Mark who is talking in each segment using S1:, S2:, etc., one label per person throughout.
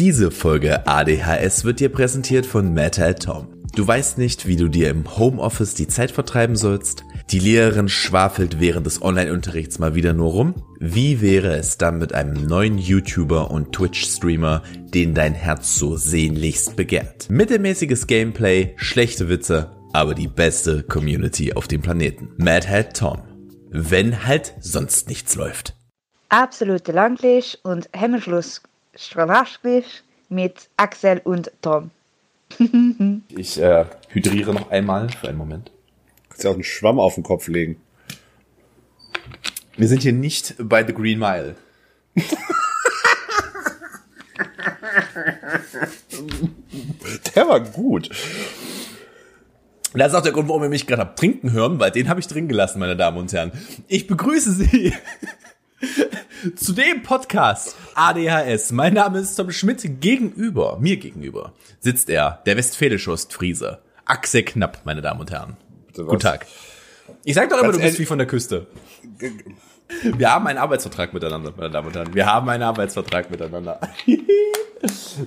S1: Diese Folge ADHS wird dir präsentiert von Metal Tom. Du weißt nicht, wie du dir im Homeoffice die Zeit vertreiben sollst? Die Lehrerin schwafelt während des Online-Unterrichts mal wieder nur rum? Wie wäre es dann mit einem neuen YouTuber und Twitch-Streamer, den dein Herz so sehnlichst begehrt? Mittelmäßiges Gameplay, schlechte Witze, aber die beste Community auf dem Planeten. Mad Hat Tom. Wenn halt sonst nichts läuft.
S2: Absolute Langlisch und Hemmschluss Stranaschglisch mit Axel und Tom.
S1: Ich äh, hydriere noch einmal für einen Moment.
S3: Kannst ja auch einen Schwamm auf den Kopf legen.
S1: Wir sind hier nicht bei The Green Mile.
S3: Der war gut.
S1: Das ist auch der Grund, warum ihr mich gerade habt trinken hören, weil den habe ich drin gelassen, meine Damen und Herren. Ich begrüße Sie zu dem Podcast ADHS. Mein Name ist Tom Schmidt. Gegenüber, mir gegenüber, sitzt er, der westfälische Ostfriese. Axel Knapp, meine Damen und Herren. Guten Tag. Ich sag doch immer,
S3: Ganz
S1: du bist wie von der Küste. Wir haben einen Arbeitsvertrag miteinander, meine Damen und Herren. Wir haben einen Arbeitsvertrag miteinander.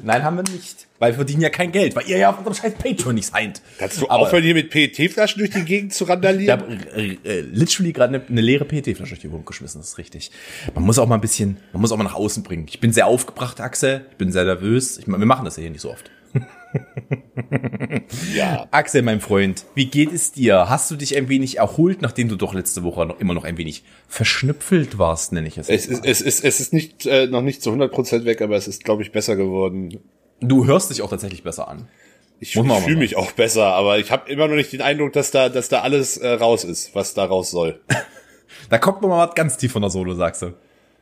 S1: Nein, haben wir nicht. Weil wir verdienen ja kein Geld, weil ihr ja auf unserem scheiß Patreon nicht seid.
S3: Kannst du
S1: Aber
S3: aufhören, hier mit PET-Flaschen durch die Gegend zu
S1: Ich
S3: randalieren?
S1: habe äh, äh, literally gerade eine, eine leere PET-Flasche durch die Wohnung geschmissen, das ist richtig. Man muss auch mal ein bisschen, man muss auch mal nach außen bringen. Ich bin sehr aufgebracht, Axel. Ich bin sehr nervös. Ich, wir machen das ja hier nicht so oft.
S3: ja.
S1: Axel, mein Freund, wie geht es dir? Hast du dich ein wenig erholt, nachdem du doch letzte Woche noch immer noch ein wenig verschnüpfelt warst, nenne ich es.
S3: Es ist, es ist, es ist nicht, äh, noch nicht zu 100% weg, aber es ist, glaube ich, besser geworden.
S1: Du hörst dich auch tatsächlich besser an.
S3: Ich, ich fühle mich auch besser, aber ich habe immer noch nicht den Eindruck, dass da, dass da alles äh, raus ist, was da raus soll.
S1: Da kommt noch mal was ganz tief von der Solo, sagst du.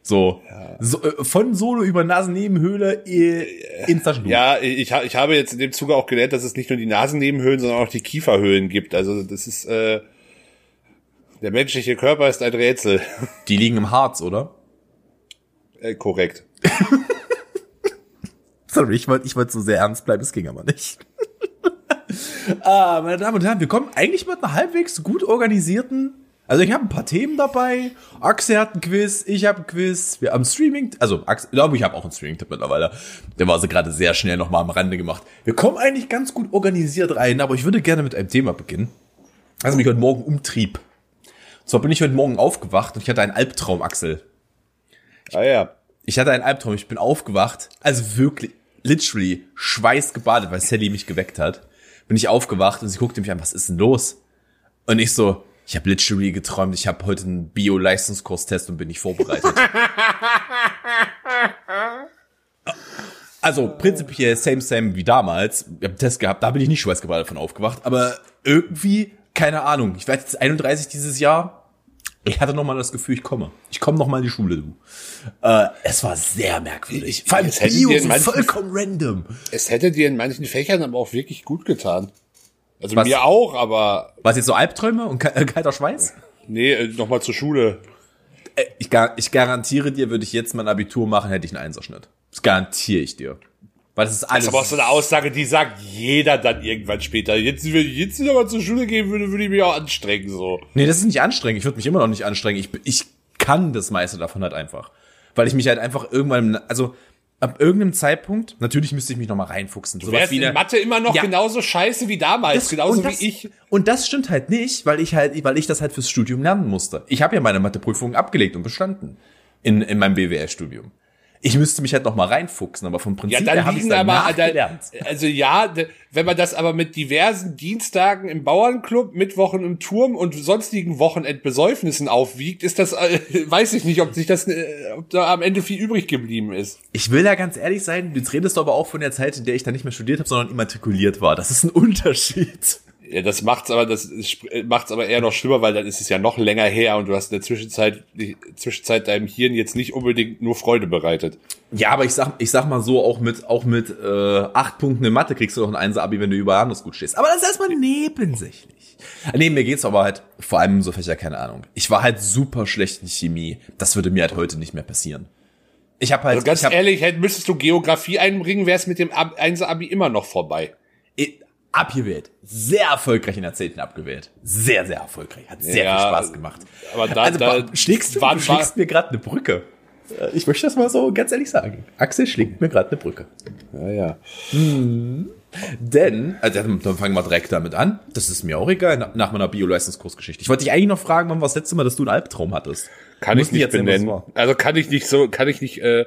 S1: So, so äh, von Solo über Nasennebenhöhle äh, ins Taschentuch.
S3: Ja, ich, ich habe jetzt in dem Zuge auch gelernt, dass es nicht nur die Nasennebenhöhlen, sondern auch die Kieferhöhlen gibt. Also das ist äh, der menschliche Körper ist ein Rätsel.
S1: Die liegen im Harz, oder?
S3: äh, korrekt.
S1: Sorry, ich wollte ich wollte so sehr ernst bleiben, es ging aber nicht. ah, meine Damen und Herren, wir kommen eigentlich mit einer halbwegs gut organisierten. Also ich habe ein paar Themen dabei. Axel hat ein Quiz, ich habe ein Quiz. Wir haben Streaming, also Axel, ich glaube, ich habe auch einen Streaming-Tipp mittlerweile. Der war so gerade sehr schnell nochmal am Rande gemacht. Wir kommen eigentlich ganz gut organisiert rein, aber ich würde gerne mit einem Thema beginnen, das mich heute Morgen umtrieb. Und zwar bin ich heute Morgen aufgewacht und ich hatte einen Albtraum, Axel.
S3: Ah ja.
S1: Ich hatte einen Albtraum, ich bin aufgewacht, also wirklich, literally, schweißgebadet, weil Sally mich geweckt hat. Bin ich aufgewacht und sie guckte mich an, was ist denn los? Und ich so, ich habe literally geträumt, ich habe heute einen Bio-Leistungskurstest und bin nicht vorbereitet. also prinzipiell same, same wie damals. Ich habe einen Test gehabt, da bin ich nicht schweißgebadet von aufgewacht, aber irgendwie, keine Ahnung, ich werde jetzt 31 dieses Jahr. Ich hatte noch mal das Gefühl, ich komme. Ich komme noch mal in die Schule, du. Äh, es war sehr merkwürdig. Vor allem Bio, so vollkommen random.
S3: Es hätte dir in manchen Fächern aber auch wirklich gut getan. Also
S1: Was?
S3: mir auch, aber
S1: Was jetzt so Albträume und äh, kalter Schweiß?
S3: nee, äh, noch mal zur Schule.
S1: Äh, Ich, gar, ich garantiere dir, würde ich jetzt mein Abitur machen, hätte ich einen Einserschnitt. Das garantiere ich dir. Weil das ist alles.
S3: Das ist aber auch so eine Aussage, die sagt jeder dann irgendwann später. Jetzt, wenn ich jetzt wieder mal zur Schule gehen würde, würde ich mich auch anstrengen, so.
S1: nee, das ist nicht anstrengend. Ich würde mich immer noch nicht anstrengen. Ich, ich kann das meiste davon halt einfach. Weil ich mich halt einfach irgendwann, also ab irgendeinem Zeitpunkt, natürlich müsste ich mich noch mal reinfuchsen.
S3: Du wärst in Mathe immer noch
S1: Ja.
S3: genauso scheiße wie damals, genauso
S1: und das,
S3: wie ich.
S1: Und das stimmt halt nicht, weil ich halt, weil ich das halt fürs Studium lernen musste. Ich habe ja meine Matheprüfungen abgelegt und bestanden in, in meinem BWL-Studium. Ich müsste mich halt noch mal reinfuchsen, aber vom
S3: Ja,
S1: Prinzip
S3: dann
S1: her habe ich
S3: liegen aber, da, also ja, wenn man das aber mit diversen Dienstagen im Bauernclub, Mittwochen im Turm und sonstigen Wochenendbesäufnissen aufwiegt, ist das, äh, weiß ich nicht, ob sich das, äh, ob da am Ende viel übrig geblieben ist.
S1: Ich will da ganz ehrlich sein, jetzt redest du aber auch von der Zeit, in der ich da nicht mehr studiert habe, sondern immatrikuliert war. Das ist ein Unterschied.
S3: Ja, das macht's aber, das macht's aber eher noch schlimmer, weil dann ist es ja noch länger her und du hast in der Zwischenzeit, die Zwischenzeit deinem Hirn jetzt nicht unbedingt nur Freude bereitet.
S1: Ja, aber ich sag, ich sag mal so, auch mit, auch mit äh, acht Punkten in Mathe kriegst du doch ein Einser-Abi, wenn du überall anders gut stehst. Aber das ist erstmal nebensächlich. Nee, mir geht's aber halt vor allem so Fächer, keine Ahnung. Ich war halt super schlecht in Chemie. Das würde mir halt heute nicht mehr passieren. Ich habe halt,
S3: Also ganz
S1: hab,
S3: ehrlich, hätt- müsstest du Geografie einbringen, wär's mit dem Ab- Einser-Abi immer noch vorbei.
S1: Abgewählt. Sehr erfolgreich in der 10. abgewählt. Sehr, sehr erfolgreich. Hat sehr
S3: Ja,
S1: viel Spaß gemacht.
S3: aber da-
S1: also,
S3: da
S1: schlägst du,
S3: waren-
S1: du schlägst mir gerade eine Brücke. Äh, ich möchte das mal so ganz ehrlich sagen. Axel schlägt mir gerade eine Brücke.
S3: Ja, ja.
S1: Denn, also dann fangen wir direkt damit an. Das ist mir auch egal, na- nach meiner Bio-Leistungskursgeschichte. Ich wollte dich eigentlich noch fragen, wann war das letzte Mal, dass du einen Albtraum hattest?
S3: Kann ich nicht benennen.
S1: war.
S3: Also kann ich nicht so, kann ich nicht, äh,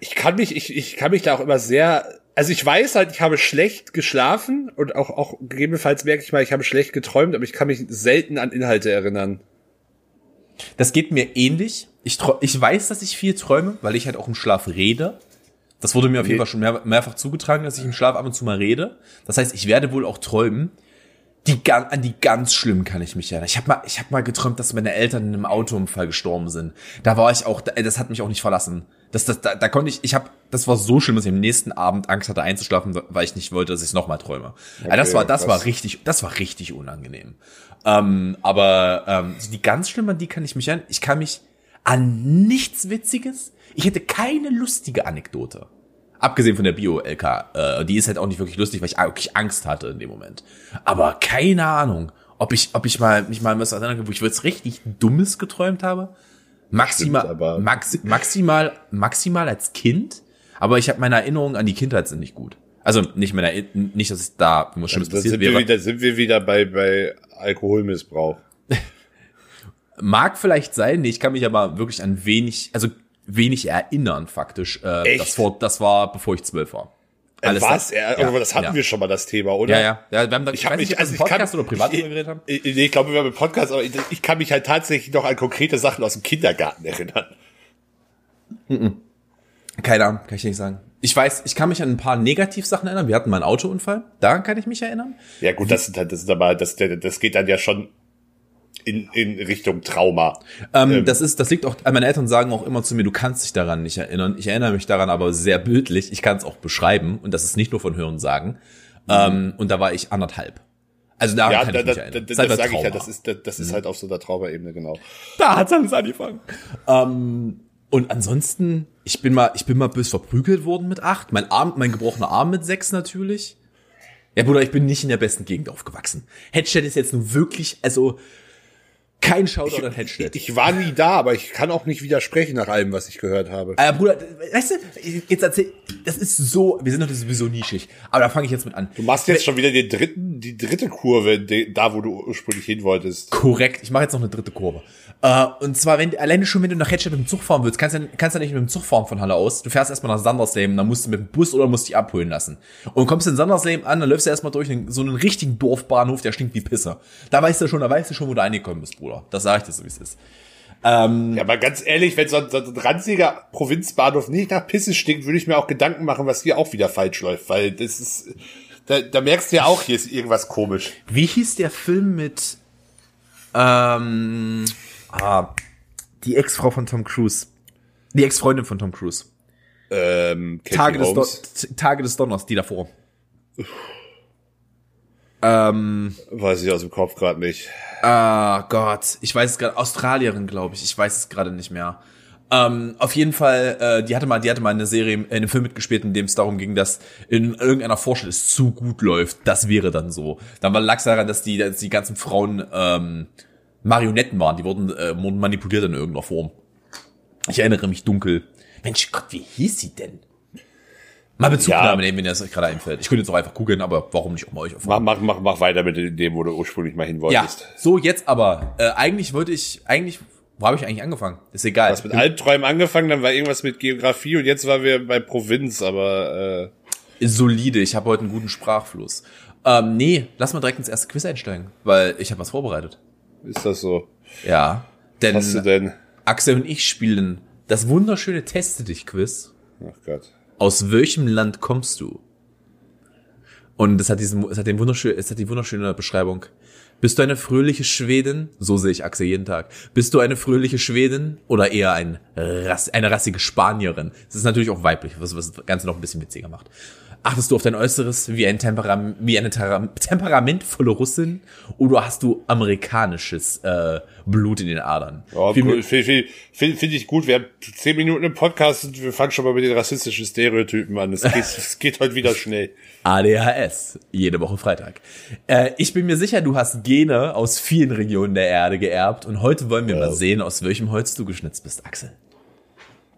S3: ich kann mich, ich, ich kann mich da auch immer sehr, also ich weiß halt, ich habe schlecht geschlafen und auch, auch gegebenenfalls merke ich mal, ich habe schlecht geträumt, aber ich kann mich selten an Inhalte erinnern.
S1: Das geht mir ähnlich. Ich, ich weiß, dass ich viel träume, weil ich halt auch im Schlaf rede. Das wurde mir auf jeden. Fall schon mehr, mehrfach zugetragen, dass ich im Schlaf ab und zu mal rede. Das heißt, ich werde wohl auch träumen. Die, an die ganz schlimmen kann ich mich erinnern. Ich habe mal, ich hab mal geträumt, dass meine Eltern in einem Autounfall gestorben sind. Da war ich auch, da- das hat mich auch nicht verlassen. Das, das, da, da konnte ich, ich habe, das war so schlimm, dass ich am nächsten Abend Angst hatte einzuschlafen, weil ich nicht wollte, dass ich es nochmal träume. ja, das war, das
S3: krass.
S1: war richtig, das war richtig unangenehm. Ähm, aber ähm, die ganz schlimm, an die kann ich mich erinnern. Ich kann mich an nichts Witziges. Ich hätte keine lustige Anekdote. Abgesehen von der Bio-LK. Äh, die ist halt auch nicht wirklich lustig, weil ich wirklich Angst hatte in dem Moment. Aber keine Ahnung, ob ich, ob ich mal mich mal was erinnern kann, wo ich jetzt richtig Dummes geträumt habe. Maximal,
S3: Stimmt,
S1: maxi, maximal, maximal als Kind. Aber ich habe meine Erinnerungen an die Kindheit sind nicht gut. Also nicht Erinner- nicht, dass es da was Schlimmes passiert
S3: sind wir
S1: wäre.
S3: wieder, sind wir wieder bei, bei Alkoholmissbrauch.
S1: Mag vielleicht sein, nee, ich kann mich aber wirklich an wenig, also wenig erinnern faktisch. Äh? Das, war, das war, bevor ich zwölf war.
S3: Alles was?
S1: das-
S3: Ja, das hatten
S1: ja.
S3: wir schon mal das Thema, oder?
S1: Ja, ja. ja wir haben da,
S3: Ich habe
S1: weiß
S3: mich,
S1: nicht,
S3: also ich
S1: Podcast
S3: kann,
S1: oder privat
S3: ich,
S1: geredet haben.
S3: ich, nee, ich glaube, wir haben im Podcast, aber ich, ich kann mich halt tatsächlich noch an konkrete Sachen aus dem Kindergarten erinnern.
S1: Keine Ahnung, kann ich nicht sagen. Ich weiß, ich kann mich an ein paar Negativsachen erinnern. Wir hatten mal einen Autounfall. Daran kann ich mich erinnern.
S3: Ja gut, das sind halt, das ist aber, das, das geht dann ja schon in, in Richtung Trauma.
S1: Ähm, Das ist, das liegt auch, meine Eltern sagen auch immer zu mir, du kannst dich daran nicht erinnern. Ich erinnere mich daran aber sehr bildlich. Ich kann es auch beschreiben. Und das ist nicht nur von Hören sagen. Ähm, und da war ich anderthalb. Also daran
S3: Ja,
S1: kann
S3: da,
S1: ich
S3: da,
S1: mich
S3: da,
S1: erinnern.
S3: das
S1: ist halt
S3: sage ich ja, das ist, das, das ist halt auf so einer Traumaebene, genau.
S1: Da hat's alles angefangen. Ähm, und ansonsten, ich bin mal, ich bin mal bös verprügelt worden mit acht. Mein Arm, mein gebrochener Arm mit sechs natürlich. Ja, Bruder, ich bin nicht in der besten Gegend aufgewachsen. Headstead ist jetzt nun wirklich, also kein Shoutout an Headstead.
S3: Ich war nie da, aber ich kann auch nicht widersprechen nach allem, was ich gehört habe.
S1: äh, Bruder, weißt du, jetzt erzähl, das ist so, wir sind doch sowieso nischig. Aber da fange ich jetzt mit an.
S3: Du machst jetzt schon wieder den dritten, die dritte Kurve, da wo du ursprünglich hin wolltest.
S1: Korrekt, ich mache jetzt noch eine dritte Kurve. Äh, und zwar, wenn alleine schon, wenn du nach Hedstedt mit dem Zug fahren willst, kannst du kannst du nicht mit dem Zug fahren von Halle aus. Du fährst erstmal nach Sandersleben, dann musst du mit dem Bus oder musst dich abholen lassen. Und kommst in Sandersleben an, dann läufst du erstmal durch einen, so einen richtigen Dorfbahnhof, der stinkt wie Pisse. Da weißt du schon, da weißt du schon, wo du angekommen bist, Bruder. Das sage ich dir so, wie es ist.
S3: Ja, aber ganz ehrlich, wenn so ein, so ein ranziger Provinzbahnhof nicht nach Pisse stinkt, würde ich mir auch Gedanken machen, was hier auch wieder falsch läuft, weil das ist, da, da merkst du ja auch, hier ist irgendwas komisch.
S1: Wie hieß der Film mit, ähm, ah, die Ex-Frau von Tom Cruise? Die Ex-Freundin von Tom Cruise.
S3: Ähm,
S1: Tage des, Don Tage des Donners, die davor. ähm,
S3: weiß ich aus dem Kopf gerade nicht.
S1: ah Gott, ich weiß es gerade, Australierin, glaube ich, ich weiß es gerade nicht mehr. Ähm, auf jeden Fall, äh, die hatte mal, die hatte mal eine Serie, in einem Film mitgespielt, in dem es darum ging, dass in irgendeiner Vorstadt es zu gut läuft. Das wäre dann so. Dann war lag daran, dass die, dass die ganzen Frauen ähm, Marionetten waren. Die wurden, äh, wurden manipuliert in irgendeiner Form. Ich erinnere mich dunkel. Mensch Gott, wie hieß sie denn? Mal Bezugnahme
S3: Ja.
S1: nehmen, wenn dir das euch gerade einfällt. Ich könnte jetzt auch einfach googeln, aber warum nicht um euch auf
S3: Mach, mach, mach, mach weiter mit dem, wo du ursprünglich mal hin
S1: Ja,
S3: wolltest.
S1: so jetzt aber. Äh, eigentlich wollte ich, eigentlich, wo habe ich eigentlich angefangen? Ist egal.
S3: Du hast mit Albträumen angefangen, dann war irgendwas mit Geografie und jetzt waren wir bei Provinz, aber äh,
S1: solide. Ich habe heute einen guten Sprachfluss. Ähm, nee, lass mal direkt ins erste Quiz einsteigen, weil ich habe was vorbereitet.
S3: Ist das so?
S1: Ja, denn
S3: Was hast du denn?
S1: Axel und ich spielen das wunderschöne Teste dich Quiz.
S3: Ach Gott.
S1: Aus welchem Land kommst du? Und es hat diesen, es hat den wunderschön, es hat die wunderschöne Beschreibung. Bist du eine fröhliche Schwedin? So sehe ich Axel jeden Tag. Bist du eine fröhliche Schwedin oder eher ein Rass, eine rassige Spanierin? Das ist natürlich auch weiblich, was, was das Ganze noch ein bisschen witziger macht. Achtest du auf dein Äußeres wie ein Temperam wie eine Tera temperamentvolle Russin oder hast du amerikanisches äh, Blut in den Adern?
S3: Ja,
S1: Wie-
S3: cool. Finde find, find, ich gut. Wir haben zehn Minuten im Podcast und wir fangen schon mal mit den rassistischen Stereotypen an. Es geht, es geht heute wieder schnell.
S1: ADHS. Jede Woche Freitag. Äh, ich bin mir sicher, du hast Gene aus vielen Regionen der Erde geerbt und heute wollen wir mal sehen, aus welchem Holz du geschnitzt bist, Axel.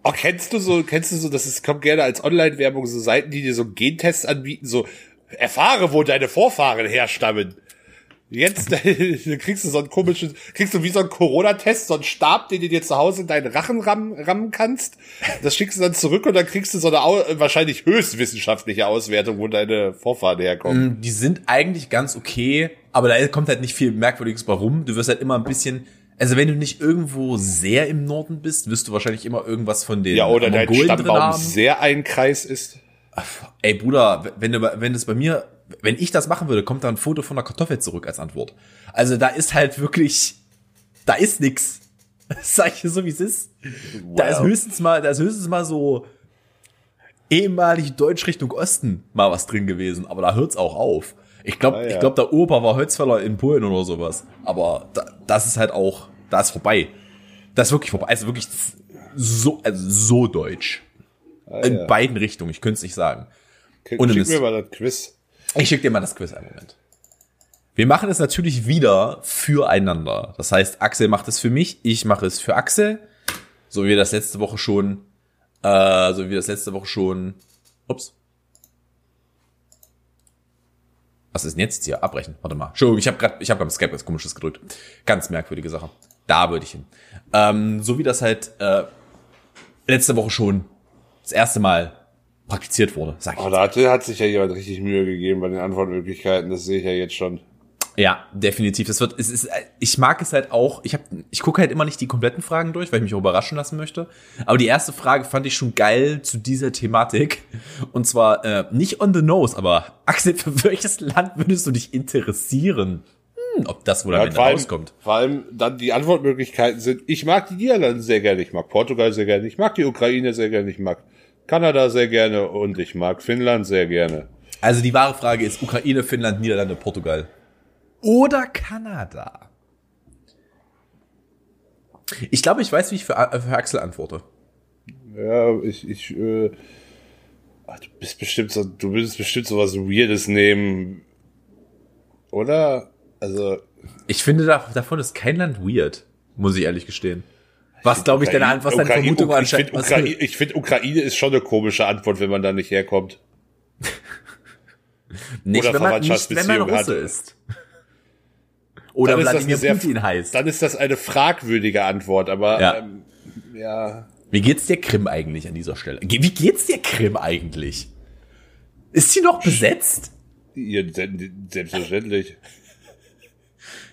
S3: Oh, kennst du so, kennst du so, das ist, kommt gerne als Online-Werbung, so Seiten, die dir so Gentests anbieten, so, erfahre, wo deine Vorfahren herstammen. Jetzt kriegst du so einen komischen, kriegst du wie so einen Corona-Test, so einen Stab, den du dir zu Hause in deinen Rachen rammen, rammen kannst. Das schickst du dann zurück und dann kriegst du so eine wahrscheinlich höchst wissenschaftliche Auswertung, wo deine Vorfahren herkommen.
S1: Mm, Die sind eigentlich ganz okay, aber da kommt halt nicht viel Merkwürdiges bei rum. Du wirst halt immer ein bisschen, also wenn du nicht irgendwo sehr im Norden bist, wirst du wahrscheinlich immer irgendwas von den
S3: Ja, oder dein
S1: Mongolen
S3: Stammbaum sehr ein Kreis ist.
S1: Ey Bruder, wenn du, wenn das bei mir, wenn ich das machen würde, kommt da ein Foto von einer Kartoffel zurück als Antwort. Also da ist halt wirklich, da ist nix. Das sag ich so wie es ist. Da ist
S3: Wow.
S1: höchstens mal, da ist höchstens mal so ehemalig Deutsch Richtung Osten mal was drin gewesen, aber da hört's auch auf. Ich glaube,
S3: Ah, ja.
S1: ich glaube, der Opa war Holzfäller in Polen oder sowas. Aber da, das ist halt auch, da ist vorbei. Das ist wirklich vorbei. Also wirklich so, also so deutsch. In
S3: ja.
S1: beiden Richtungen. Ich könnte es nicht sagen.
S3: Schick
S1: Ohne
S3: mir
S1: Mist.
S3: mal das Quiz.
S1: Ich schicke dir mal das Quiz einen Moment. Wir machen es natürlich wieder füreinander. Das heißt, Axel macht es für mich, ich mache es für Axel. So wie wir das letzte Woche schon, äh, so wie wir das letzte Woche schon, ups. Was ist denn jetzt hier? Abbrechen. Warte mal. Entschuldigung, ich habe gerade, ich habe beim Skype was komisches gedrückt. Ganz merkwürdige Sache. Da würde ich hin. Ähm, so wie das halt äh, letzte Woche schon das erste Mal praktiziert wurde, sag ich
S3: Oh, da hat, hat sich ja jemand richtig Mühe gegeben bei den Antwortmöglichkeiten, das sehe ich ja jetzt schon.
S1: Ja, definitiv. Das wird, es ist, ich mag es halt auch. Ich habe, ich gucke halt immer nicht die kompletten Fragen durch, weil ich mich auch überraschen lassen möchte. Aber die erste Frage fand ich schon geil zu dieser Thematik. Und zwar äh, nicht on the nose, aber Axel, für welches Land würdest du dich interessieren? Hm, ob das wohl am
S3: Ja,
S1: Ende
S3: vor, allem,
S1: rauskommt.
S3: vor allem dann die Antwortmöglichkeiten sind, ich mag die Niederlande sehr gerne, ich mag Portugal sehr gerne, ich mag die Ukraine sehr gerne, ich mag Kanada sehr gerne und ich mag Finnland sehr gerne.
S1: Also die wahre Frage ist Ukraine, Finnland, Niederlande, Portugal oder Kanada. Ich glaube, ich weiß, wie ich für, für Axel antworte.
S3: Ja, ich, ich, äh, ach, du bist bestimmt so, du würdest bestimmt sowas Weirdes nehmen. Oder? Also,
S1: Ich finde, da, davon ist kein Land weird, muss ich ehrlich gestehen. Was, glaube ich, deine,
S3: Ukraine-
S1: was deine
S3: Ukraine-
S1: Vermutung
S3: Ich
S1: anscheinend...
S3: finde
S1: was-
S3: Ukraine, ich find, Ukraine ist schon eine komische Antwort, wenn man da nicht herkommt.
S1: Nicht,
S3: oder
S1: wenn man, nicht, wenn man
S3: Verwandtschaftsbeziehung
S1: Russe
S3: hat.
S1: ist. Oder
S3: Dann ist das
S1: Wladimir
S3: eine sehr-
S1: Putin heißt.
S3: Dann ist das eine fragwürdige Antwort, aber
S1: Ja.
S3: ähm, ja.
S1: Wie geht's dir Krim eigentlich an dieser Stelle? Wie geht's dir Krim eigentlich? Ist sie noch besetzt?
S3: Ja, se- selbstverständlich.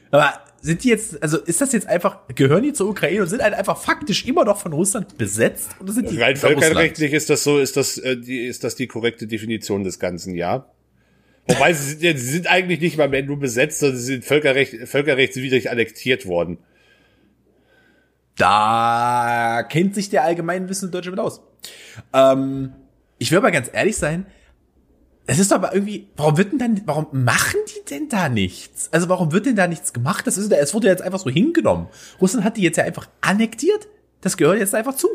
S1: Aber sind die jetzt, also ist das jetzt einfach, gehören die zur Ukraine und sind halt einfach faktisch immer noch von Russland besetzt? Oder sind die
S3: Rein völkerrechtlich ist das so, ist das, äh, die, ist das die korrekte Definition des Ganzen, ja. Wobei sie sind, ja, sie sind eigentlich nicht mal mehr nur besetzt, sondern sie sind völkerrecht, völkerrechtswidrig annektiert worden.
S1: Da kennt sich der allgemein wissende Deutsche mit aus. Ähm, ich will aber ganz ehrlich sein, es ist aber irgendwie, warum wird denn dann, warum machen die denn da nichts? Also warum wird denn da nichts gemacht? Das ist, es wurde jetzt einfach so hingenommen. Russland hat die jetzt ja einfach annektiert. Das gehört jetzt einfach zu.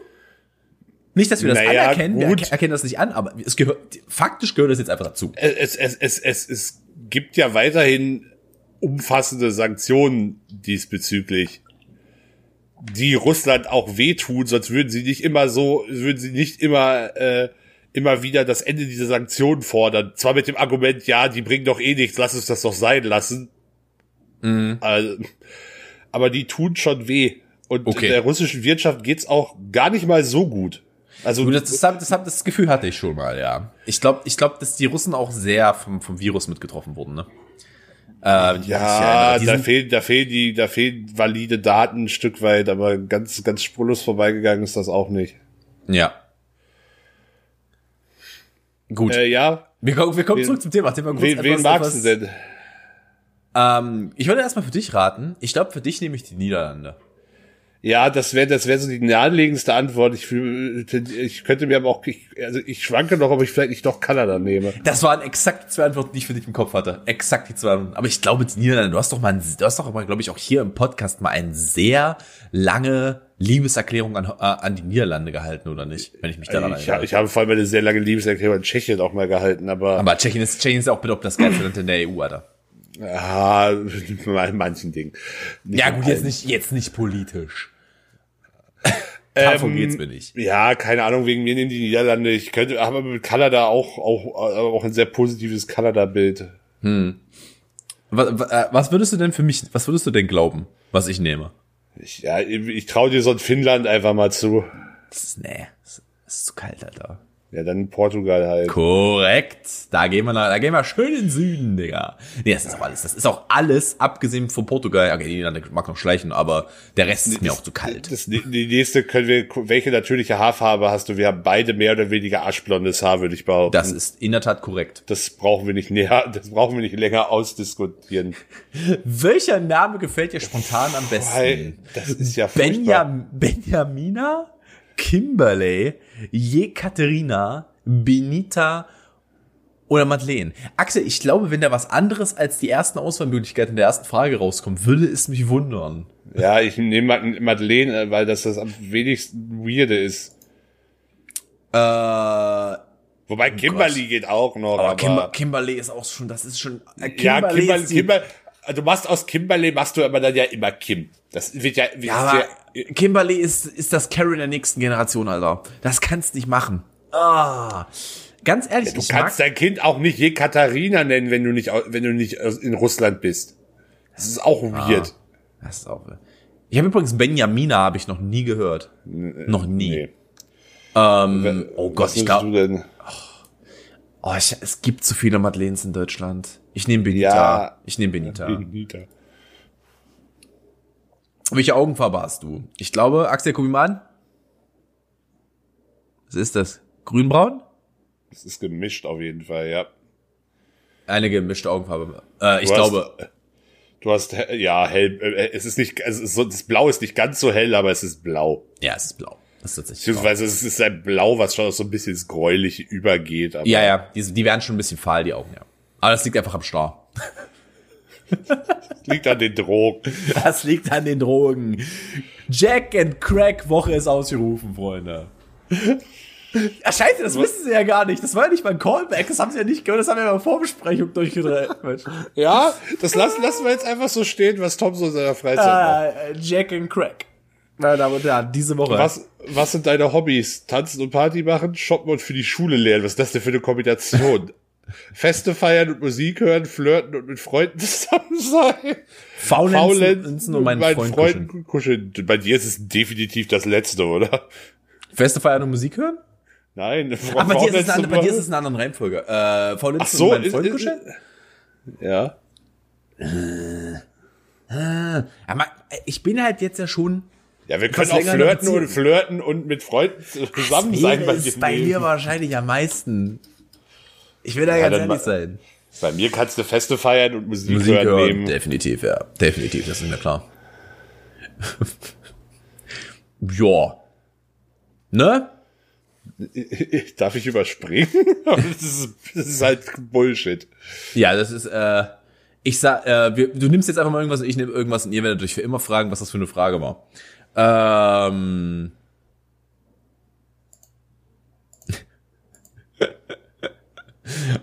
S1: Nicht, dass wir das
S3: Naja,
S1: anerkennen, wir
S3: gut.
S1: erke- erkennen das nicht an, aber es gehört, faktisch gehört es jetzt einfach dazu.
S3: Es, es, es, es, es gibt ja weiterhin umfassende Sanktionen diesbezüglich, die Russland auch wehtun, sonst würden sie nicht immer so, würden sie nicht immer, äh, immer wieder das Ende dieser Sanktionen fordern. Zwar mit dem Argument, ja, die bringen doch eh nichts, lass uns das doch sein lassen. Also, aber die tun schon weh. Und
S1: Okay.
S3: der russischen Wirtschaft geht's auch gar nicht mal so gut. Also
S1: Gut, das, das, das, das, Gefühl hatte ich schon mal, ja. Ich glaube, ich glaub, dass die Russen auch sehr vom, vom Virus mitgetroffen wurden, ne? Äh, richtig
S3: Ja, da fehlen, da fehlen die, da fehlen valide Daten ein Stück weit, aber ganz, ganz spurlos vorbeigegangen ist das auch nicht.
S1: Ja. Gut.
S3: Äh, ja,
S1: wir, kommen, wir kommen
S3: wen-
S1: zurück zum Thema. Thema kurz
S3: wen, wen
S1: etwas-
S3: magst du
S1: etwas-
S3: denn?
S1: Ähm, ich würde erstmal für dich raten. Ich glaube, für dich nehme ich die Niederlande.
S3: Ja, das wäre, das wäre so die naheliegendste Antwort. Ich, ich könnte mir aber auch, ich, also ich schwanke noch, ob ich vielleicht nicht doch Kanada nehme.
S1: Das waren exakt die zwei Antworten, die ich für dich im Kopf hatte. Exakt die zwei Antworten. Aber ich glaube, die Niederlande, du hast doch mal, du hast doch mal, glaube ich, auch hier im Podcast mal eine sehr lange Liebeserklärung an, äh, an die Niederlande gehalten, oder nicht? Wenn ich mich daran
S3: Ich,
S1: erinnere.
S3: ich habe vor allem eine sehr lange Liebeserklärung in Tschechien auch mal gehalten, aber,
S1: Aber Tschechien ist, Tschechien ist auch bitte ob das geilste Land in der EU, Alter.
S3: Ja, bei manchen Dingen. Nicht
S1: Ja
S3: in
S1: gut, jetzt nicht, jetzt nicht politisch. Davon geht's mir nicht.
S3: Ja, keine Ahnung, wegen mir in die Niederlande. Ich könnte, aber mit Kanada auch, auch, auch ein sehr positives Kanada-Bild.
S1: Was, was würdest du denn für mich, was würdest du denn glauben, was ich nehme?
S3: Ich, ja, ich traue dir so ein Finnland einfach mal zu.
S1: Das ist, nee, das ist zu kalt, Alter.
S3: Ja, dann Portugal halt.
S1: Korrekt. Da gehen wir, nach, da gehen wir schön in den Süden, Digga. Nee, das ist auch alles. Das ist auch alles, abgesehen von Portugal. Okay, die Niederlande mag noch schleichen, aber der Rest ist mir auch zu kalt.
S3: Das, die nächste können wir, welche natürliche Haarfarbe hast du? Wir haben beide mehr oder weniger aschblondes Haar, würde ich behaupten.
S1: Das ist in der Tat korrekt.
S3: das brauchen wir nicht näher, das brauchen wir nicht länger ausdiskutieren.
S1: Welcher Name gefällt dir spontan am besten?
S3: Weil, das ist ja.
S1: Benjam, Benjamina, Kimberley, Jekaterina, Benita oder Madeleine. Axel, ich glaube, wenn da was anderes als die ersten Auswahlmöglichkeiten der ersten Frage rauskommt, würde es mich wundern.
S3: Ja, ich nehme Mad- Madeleine, äh, weil das das am wenigsten weirde ist.
S1: Äh,
S3: Wobei Kimberly geht auch noch,
S1: aber
S3: aber,
S1: Kimber Kimberley ist auch schon, das ist schon. Äh,
S3: ja, Kimberly, Kimber, du machst aus Kimberly machst du aber dann ja immer Kim. Das wird ja, wird
S1: Ja, aber
S3: ja
S1: Kimberly ist, ist das Carrie der nächsten Generation, Alter. Das kannst nicht machen. Ah. Ganz ehrlich,
S3: du
S1: ich
S3: kannst dein Kind auch nicht je Katharina nennen, wenn du nicht, wenn du nicht in Russland bist. Das ist auch weird.
S1: das ist auch, ich habe übrigens Benjamina habe ich noch nie gehört. noch nie.
S3: Nee.
S1: Ähm, oh Gott, ich glaube,
S3: du?
S1: Oh, ich, es gibt zu viele Madeleines in Deutschland. Ich nehme Benita.
S3: Ja.
S1: Ich nehme Benita.
S3: Benita.
S1: Welche Augenfarbe hast du? Ich glaube, Axel, guck mich mal an. Was ist das? Grünbraun?
S3: Das ist gemischt auf jeden Fall, ja.
S1: Eine gemischte Augenfarbe. Äh, ich
S3: Du hast-
S1: glaube,
S3: Du hast, he- ja, hell, äh, es ist nicht, es ist so, das Blau ist nicht ganz so hell, aber es ist blau.
S1: ja, es ist blau. Das ist tatsächlich.
S3: Beziehungsweise es ist ein Blau, was schon so ein bisschen ins Gräuliche übergeht. Aber
S1: Ja, ja, die, die werden schon ein bisschen fahl, die Augen, ja. Aber das liegt einfach am Star.
S3: Liegt an den Drogen.
S1: Das liegt an den Drogen. Jack and Crack Woche ist ausgerufen, Freunde. Ah, scheiße, das wissen sie ja gar nicht. Das war ja nicht mein Callback. Das haben sie ja nicht gehört. Das haben wir in der Vorbesprechung durchgedreht.
S3: Ja, das lassen, lassen wir jetzt einfach so stehen, was Tom so in seiner Freizeit macht.
S1: Ah, Jack and Crack. Meine Damen und Herren, diese Woche.
S3: Was, was sind deine Hobbys? Tanzen und Party machen, shoppen und für die Schule lernen. Was ist das denn für eine Kombination? Feste feiern und Musik hören, flirten und mit Freunden zusammen sein.
S1: Faulenzen und meinen
S3: mit
S1: Freund
S3: Freunden kuscheln. Bei dir ist es definitiv das Letzte, oder?
S1: Feste Feiern und Musik hören?
S3: Nein.
S1: Ach, bei dir, ist es eine, bei dir ist es eine andere Reihenfolge. Äh, Faulenzen
S3: so,
S1: und meinen
S3: ist-
S1: Freund
S3: ist-
S1: kuscheln?
S3: Ja.
S1: Aber ich bin halt jetzt ja schon
S3: Ja, wir können auch flirten und flirten und mit Freunden zusammen
S1: Das
S3: sein bei dir.
S1: bei mir wahrscheinlich am meisten. Ich will da
S3: Ja,
S1: ganz ehrlich sein.
S3: Bei mir kannst du Feste feiern und Musik,
S1: Musik
S3: hören,
S1: hören,
S3: nehmen.
S1: definitiv, ja. Definitiv, das ist mir klar. ja. Ne?
S3: Darf ich überspringen? Das, ist, das ist halt Bullshit.
S1: Ja, das ist, äh, ich sag, äh, wir, du nimmst jetzt einfach mal irgendwas und ich nehme irgendwas und ihr werdet euch für immer fragen, was das für eine Frage war. Ähm.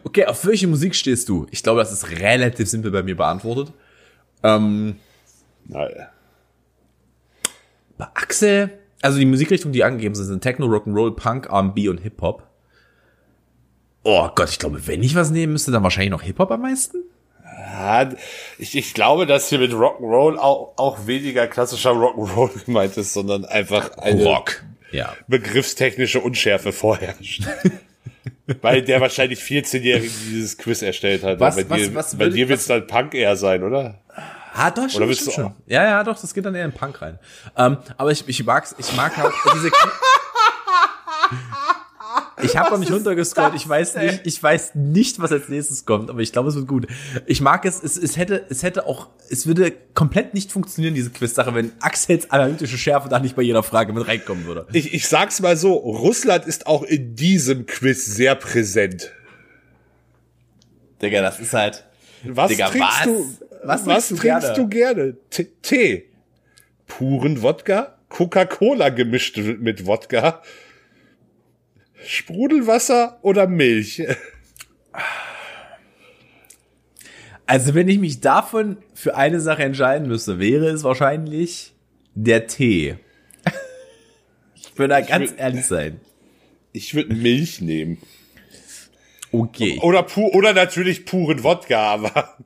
S1: Okay, auf welche Musik stehst du? Ich glaube, das ist relativ simpel bei mir beantwortet. Ähm,
S3: Naja.
S1: bei Axel, also die Musikrichtungen, die angegeben sind, sind Techno, Rock'n'Roll, Punk, R&B und Hip-Hop. Oh Gott, ich glaube, wenn ich was nehmen müsste, dann wahrscheinlich noch Hip-Hop am meisten?
S3: Ja, ich, ich glaube, dass hier mit Rock'n'Roll auch, auch weniger klassischer Rock'n'Roll gemeint ist, sondern einfach eine
S1: Rock. Ja.
S3: begriffstechnische Unschärfe vorherrscht. Weil der wahrscheinlich 14-Jährige dieses Quiz erstellt hat.
S1: Was-
S3: bei
S1: was-
S3: dir,
S1: was
S3: bei
S1: würde-
S3: dir wird es dann Punk eher sein, oder?
S1: Ah, doch, stimmt,
S3: Oder
S1: stimmt
S3: du
S1: schon. Ja, ja, doch, das geht dann eher in Punk rein. Ähm, aber ich, ich mag's, ich mag halt diese. Ich habe noch nicht runtergescrollt. Ich weiß nicht, ich weiß nicht, was als nächstes kommt, aber ich glaube, es wird gut. Ich mag es, es, es hätte, es hätte auch, es würde komplett nicht funktionieren, diese Quiz-Sache, wenn Axels analytische Schärfe da nicht bei jeder Frage mit reinkommen würde.
S3: Ich, ich sag's mal so, Russland ist auch in diesem Quiz sehr präsent.
S1: Digga, das ist halt.
S3: Was
S1: Digga,
S3: trinkst
S1: was?
S3: du?
S1: Was
S3: Was,
S1: trinkst du
S3: trinkst
S1: gerne?
S3: du gerne? T Tee. Puren Wodka? Coca-Cola gemischt mit Wodka? Sprudelwasser oder Milch?
S1: Also wenn ich mich davon für eine Sache entscheiden müsste, wäre es wahrscheinlich der Tee. Ich würde da ganz
S3: würd-
S1: ehrlich sein.
S3: Ich würde Milch nehmen.
S1: Okay.
S3: Oder pu oder natürlich puren Wodka, aber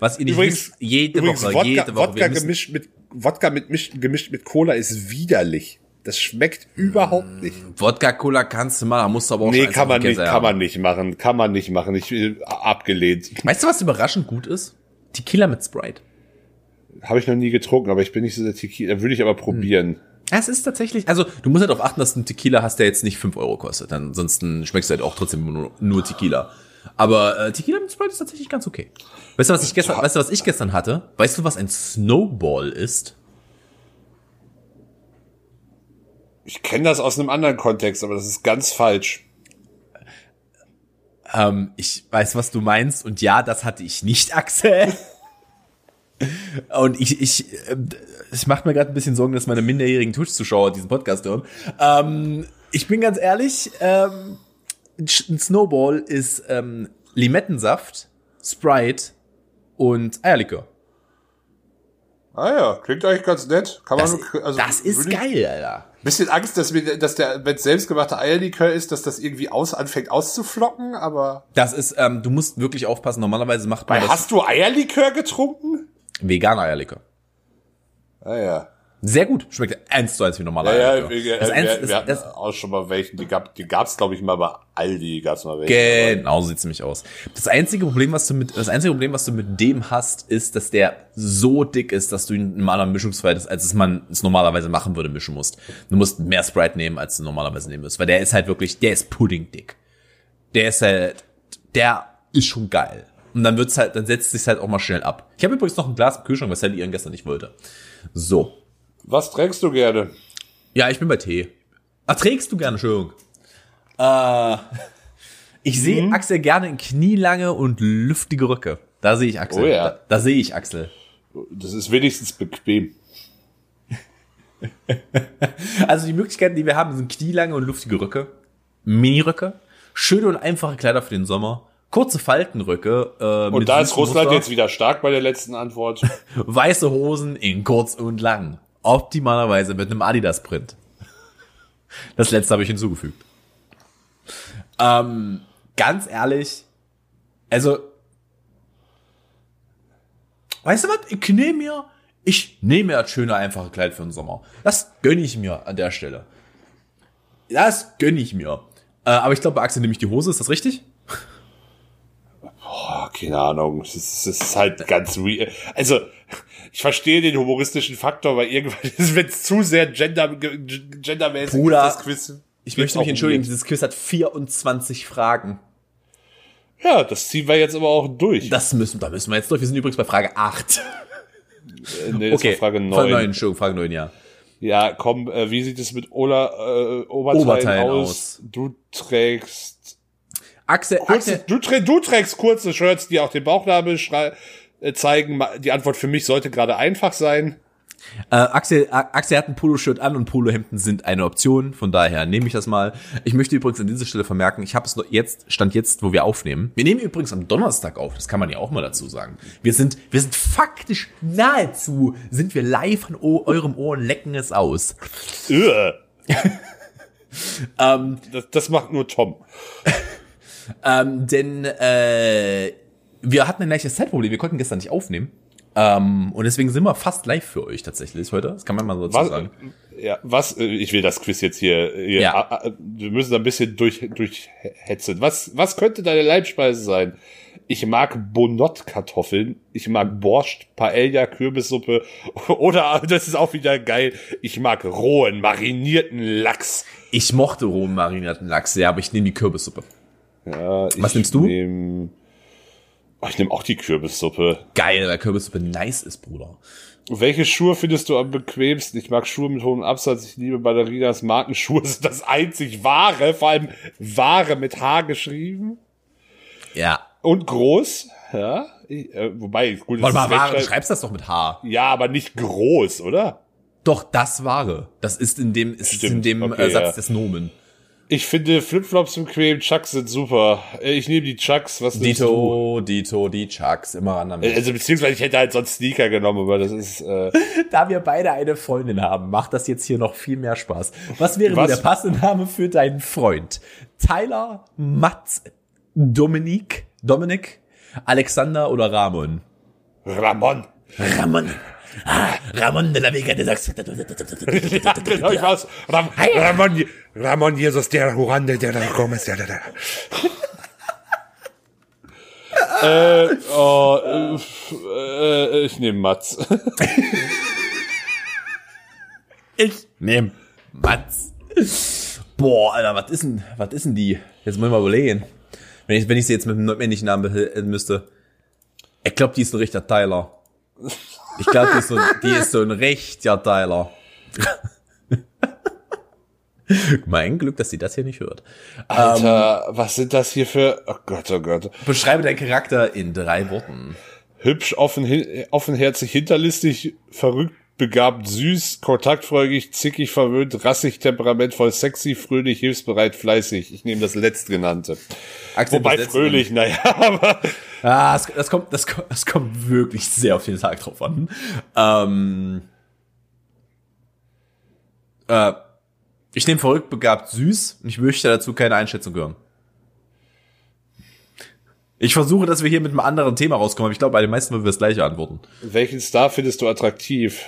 S1: Was ihr nicht
S3: übrigens,
S1: wisst, jede
S3: übrigens
S1: Woche,
S3: Wodka,
S1: jede Woche.
S3: Wodka gemischt mit Wodka mit misch, gemischt mit Cola ist widerlich. Das schmeckt überhaupt nicht.
S1: Wodka Cola kannst du machen, musst du aber auch
S3: Nee, kann man nicht, kann
S1: haben.
S3: man nicht machen, kann man nicht machen. Ich will abgelehnt.
S1: Weißt du, was überraschend gut ist? Tequila mit Sprite.
S3: Habe ich noch nie getrunken, aber ich bin nicht so der Tequila. Würde ich aber probieren.
S1: Es ist tatsächlich, also du musst halt darauf achten, dass du einen Tequila hast, der jetzt nicht 5 Euro kostet. Dann, ansonsten schmeckst du halt auch trotzdem nur, nur Tequila. Aber äh, Tequila mit Sprite ist tatsächlich ganz okay. Weißt du, was ich gestern, weißt du, was ich gestern hatte? Weißt du, was ein Snowball ist?
S3: Ich kenne das aus einem anderen Kontext, aber das ist ganz falsch.
S1: Ähm, ich weiß, was du meinst. Und ja, das hatte ich nicht, Axel. Und ich, ich, äh, es macht mir gerade ein bisschen Sorgen, dass meine minderjährigen Twitch-Zuschauer diesen Podcast hören. Ähm, ich bin ganz ehrlich, ähm, ein Snowball ist ähm, Limettensaft, Sprite und Eierlikör.
S3: Ah ja, klingt eigentlich ganz nett. Kann man,
S1: Das,
S3: also
S1: das ist
S3: ich-
S1: geil, Alter.
S3: Bisschen Angst, dass, wir, dass der, wenn es selbstgemachter Eierlikör ist, dass das irgendwie aus, anfängt auszuflocken, aber.
S1: Das ist, ähm, du musst wirklich aufpassen. Normalerweise macht man
S3: Weil,
S1: das
S3: hast du Eierlikör getrunken?
S1: veganer Eierlikör.
S3: Ah ja.
S1: Sehr gut. Schmeckt eins zu eins wie normaler
S3: Ja, ja,
S1: Eierlikör.
S3: wir,
S1: das
S3: wir,
S1: eins,
S3: wir,
S1: das,
S3: wir hatten
S1: das,
S3: auch schon mal welchen, die gab die gab's glaube ich mal bei Aldi, gab's mal welche.
S1: Genau so sieht's nämlich aus. Das einzige Problem, was du mit, das einzige Problem, was du mit dem hast, ist, dass der so dick ist, dass du ihn in anderen Mischungsverhältnis, als es man es normalerweise machen würde, mischen musst. Du musst mehr Sprite nehmen, als du normalerweise nehmen musst, weil der ist halt wirklich, der ist puddingdick. Der ist halt, der ist schon geil. Und dann wird's halt, dann setzt sich's halt auch mal schnell ab. Ich habe übrigens noch ein Glas im Kühlschrank, was Sally ihren gestern nicht wollte. So.
S3: Was trägst du gerne?
S1: Ja, ich bin bei Tee. Ach, trägst du gerne, Entschuldigung. Äh, ich sehe
S3: Mhm.
S1: Axel gerne in knielange und lüftige Röcke. Da sehe ich Axel.
S3: Oh ja.
S1: Da, da sehe ich Axel.
S3: Das ist wenigstens bequem.
S1: Also die Möglichkeiten, die wir haben, sind knielange und luftige Röcke, Miniröcke, schöne und einfache Kleider für den Sommer, kurze Faltenröcke äh,
S3: Und da ist Russland
S1: Muster,
S3: jetzt wieder stark bei der letzten Antwort.
S1: weiße Hosen in kurz und lang. Optimalerweise mit einem Adidas-Print. Das letzte habe ich hinzugefügt. Ähm, ganz ehrlich, also, weißt du was? Ich nehme mir, ich nehme mir das schöne, einfache Kleid für den Sommer. Das gönne ich mir an der Stelle. Das gönne ich mir. Äh, aber ich glaube, bei Axel nehme ich die Hose, ist das richtig?
S3: Boah, keine Ahnung. Es ist, ist halt ganz real. Also, ich verstehe den humoristischen Faktor, weil irgendwann, wenn es zu sehr gender, gendermäßig
S1: Bruder,
S3: ist, das Quiz.
S1: Ich möchte mich entschuldigen,
S3: weird.
S1: dieses Quiz hat 24 Fragen.
S3: Ja, das ziehen wir jetzt aber auch durch.
S1: Das müssen, da müssen wir jetzt durch. Wir sind übrigens bei Frage 8.
S3: Äh, nee, das war Frage 9.
S1: Entschuldigung, Frage 9, ja.
S3: Ja, komm, äh, wie sieht es mit Ola, äh, Oberteilen,
S1: Oberteilen
S3: aus?
S1: aus.
S3: Du trägst
S1: Axel,
S3: kurze,
S1: Axel,
S3: du, trä du trägst kurze Shirts, die auch den Bauchnabel schrei äh, zeigen. Die Antwort für mich sollte gerade einfach sein.
S1: äh, Axel, A- Axel hat ein Poloshirt an und Polohemden sind eine Option. Von daher nehme ich das mal. Ich möchte übrigens an dieser Stelle vermerken, ich habe es noch jetzt, stand jetzt, wo wir aufnehmen. Wir nehmen übrigens am Donnerstag auf. Das kann man ja auch mal dazu sagen. Wir sind, wir sind faktisch nahezu, sind wir live an o eurem Ohr und lecken es aus.
S3: Ugh.
S1: Ähm,
S3: Das, das macht nur Tom.
S1: Ähm, denn äh, wir hatten ein leichtes Zeitproblem. Wir konnten gestern nicht aufnehmen. Ähm, und deswegen sind wir fast live für euch tatsächlich heute. Das kann man mal so
S3: Was,
S1: sagen.
S3: ja, was, äh, ich will das Quiz jetzt hier, hier
S1: Ja.
S3: ah, ah, wir müssen da ein bisschen durch, durchhetzen. Was, was könnte deine Leibspeise sein? Ich mag Bonott-Kartoffeln, ich mag Borscht, Paella, Kürbissuppe oder, das ist auch wieder geil, ich mag rohen, marinierten Lachs.
S1: Ich mochte rohen marinierten Lachs, ja, aber ich nehme die Kürbissuppe.
S3: Ja,
S1: Was
S3: ich
S1: nimmst du?
S3: Nehm, oh, ich nehme auch die Kürbissuppe.
S1: Geil, weil Kürbissuppe nice ist, Bruder.
S3: Welche Schuhe findest du am bequemsten? Ich mag Schuhe mit hohem Absatz. Ich liebe Ballerinas. Markenschuhe sind das einzig wahre, vor allem wahre mit H geschrieben
S1: Ja.
S3: und groß. Ja, ich, äh, wobei gut,
S1: Warte mal, Ware, du schreibst das doch mit H.
S3: ja, aber nicht groß, oder?
S1: Doch, das Ware. Das ist in dem, ist
S3: Stimmt,
S1: in dem
S3: okay,
S1: äh, Satz
S3: ja.
S1: des Nomen.
S3: Ich finde Flipflops bequem, Chucks sind super. Äh, Ich nehme die Chucks, was nimmst du?
S1: Dito, Dito, die Chucks, immer ran damit.
S3: Also beziehungsweise ich hätte halt sonst Sneaker genommen, aber das ist äh,
S1: Da wir beide eine Freundin haben, macht das jetzt hier noch viel mehr Spaß. Was wäre
S3: Was?
S1: der passende Name für deinen Freund? Tyler, Mats, Dominik, Dominik, Alexander oder Ramon?
S3: Ramon.
S1: Ramon. Ah, Ramon de la Vega de Sax.
S3: Genau, ich weiß. Ram Ramon, Ramon Jesus der Jurande der Gomez der der. der. äh, oh, äh, äh, ich nehme Mats.
S1: Ich nehm Mats. Boah, Alter, was ist denn, was ist denn die? Jetzt muss ich mal überlegen. Wenn ich, wenn ich sie jetzt mit einem männlichen Namen behalten müsste. Ich glaube, die ist ein richtiger Tyler. Ich glaube, die ist so, die ist so ein richtiger Tyler. mein Glück, dass sie das hier nicht hört.
S3: Alter, was sind das hier für? Oh Gott, oh Gott.
S1: Beschreibe deinen Charakter in drei Worten.
S3: Hübsch, offen, offenherzig, hinterlistig, verrückt, begabt, süß, kontaktfreudig, zickig, verwöhnt, rassig, temperamentvoll, sexy, fröhlich, hilfsbereit, fleißig. Ich nehme das letztgenannte.
S1: Axel,
S3: Wobei fröhlich, naja, aber
S1: Ah, das, das kommt, das, kommt- das kommt wirklich sehr auf den Tag drauf an. Ähm, äh, ich nehme verrückt begabt süß und ich möchte dazu keine Einschätzung hören. Ich versuche, dass wir hier mit einem anderen Thema rauskommen, aber ich glaube, bei den meisten würden wir das gleiche antworten.
S3: welchen Star findest du attraktiv?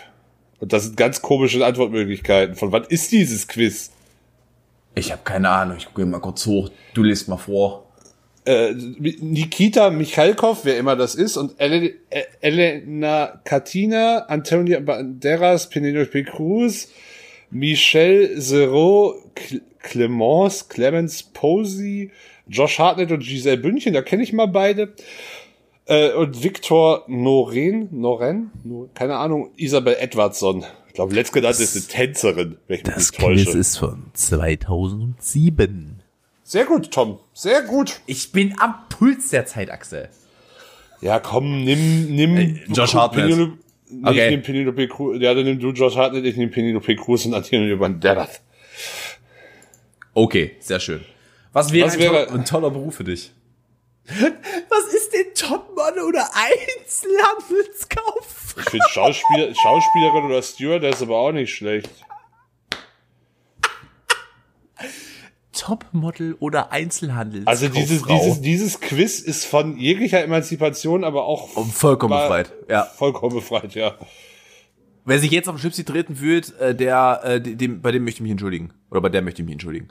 S3: Und das sind ganz komische Antwortmöglichkeiten. Von wann ist dieses Quiz?
S1: Ich habe keine Ahnung, ich gucke mal kurz hoch. Du liest mal vor.
S3: Äh, Nikita Michalkov, wer immer das ist, und Ele äh, Elena Katina, Antonia Banderas, Penelope Cruz, Michelle Zero, Cle- Clemence, Clemens Posey, Josh Hartnett und Giselle Bündchen, da kenne ich mal beide. Äh, und Victor Noren, Noren, No- keine Ahnung, Isabel Edwardson. Ich glaube, letztgenannt ist eine Tänzerin, wenn ich mich nicht täusche.
S1: ist von 2007.
S3: Sehr gut, Tom. Sehr gut.
S1: Ich bin am Puls der Zeit, Axel.
S3: Ja, komm, nimm, nimm
S1: Josh Hartnett.
S3: Penelope, nee,
S1: Okay.
S3: ich nehm Penelope Cruz. Ja, dann nimm du Josh Hartnett, ich nehm Penelope Cruz und Antonio Banderas.
S1: Okay, sehr schön. Was wäre,
S3: Was
S1: ein,
S3: wäre-
S1: toller, ein toller Beruf für dich? Topmodel oder Einzelhandelskauffrau?
S3: Ich finde Schauspieler, Schauspielerin oder Stewardess aber auch nicht schlecht.
S1: Topmodel oder Einzelhandelskauffrau?
S3: Also dieses, dieses, dieses Quiz ist von jeglicher Emanzipation, aber auch
S1: vollkommen
S3: war-
S1: befreit. Ja.
S3: vollkommen befreit, ja.
S1: Wer sich jetzt auf den Schlipsi treten fühlt, äh, der, äh, dem, bei dem möchte ich mich entschuldigen. Oder bei der möchte ich mich entschuldigen.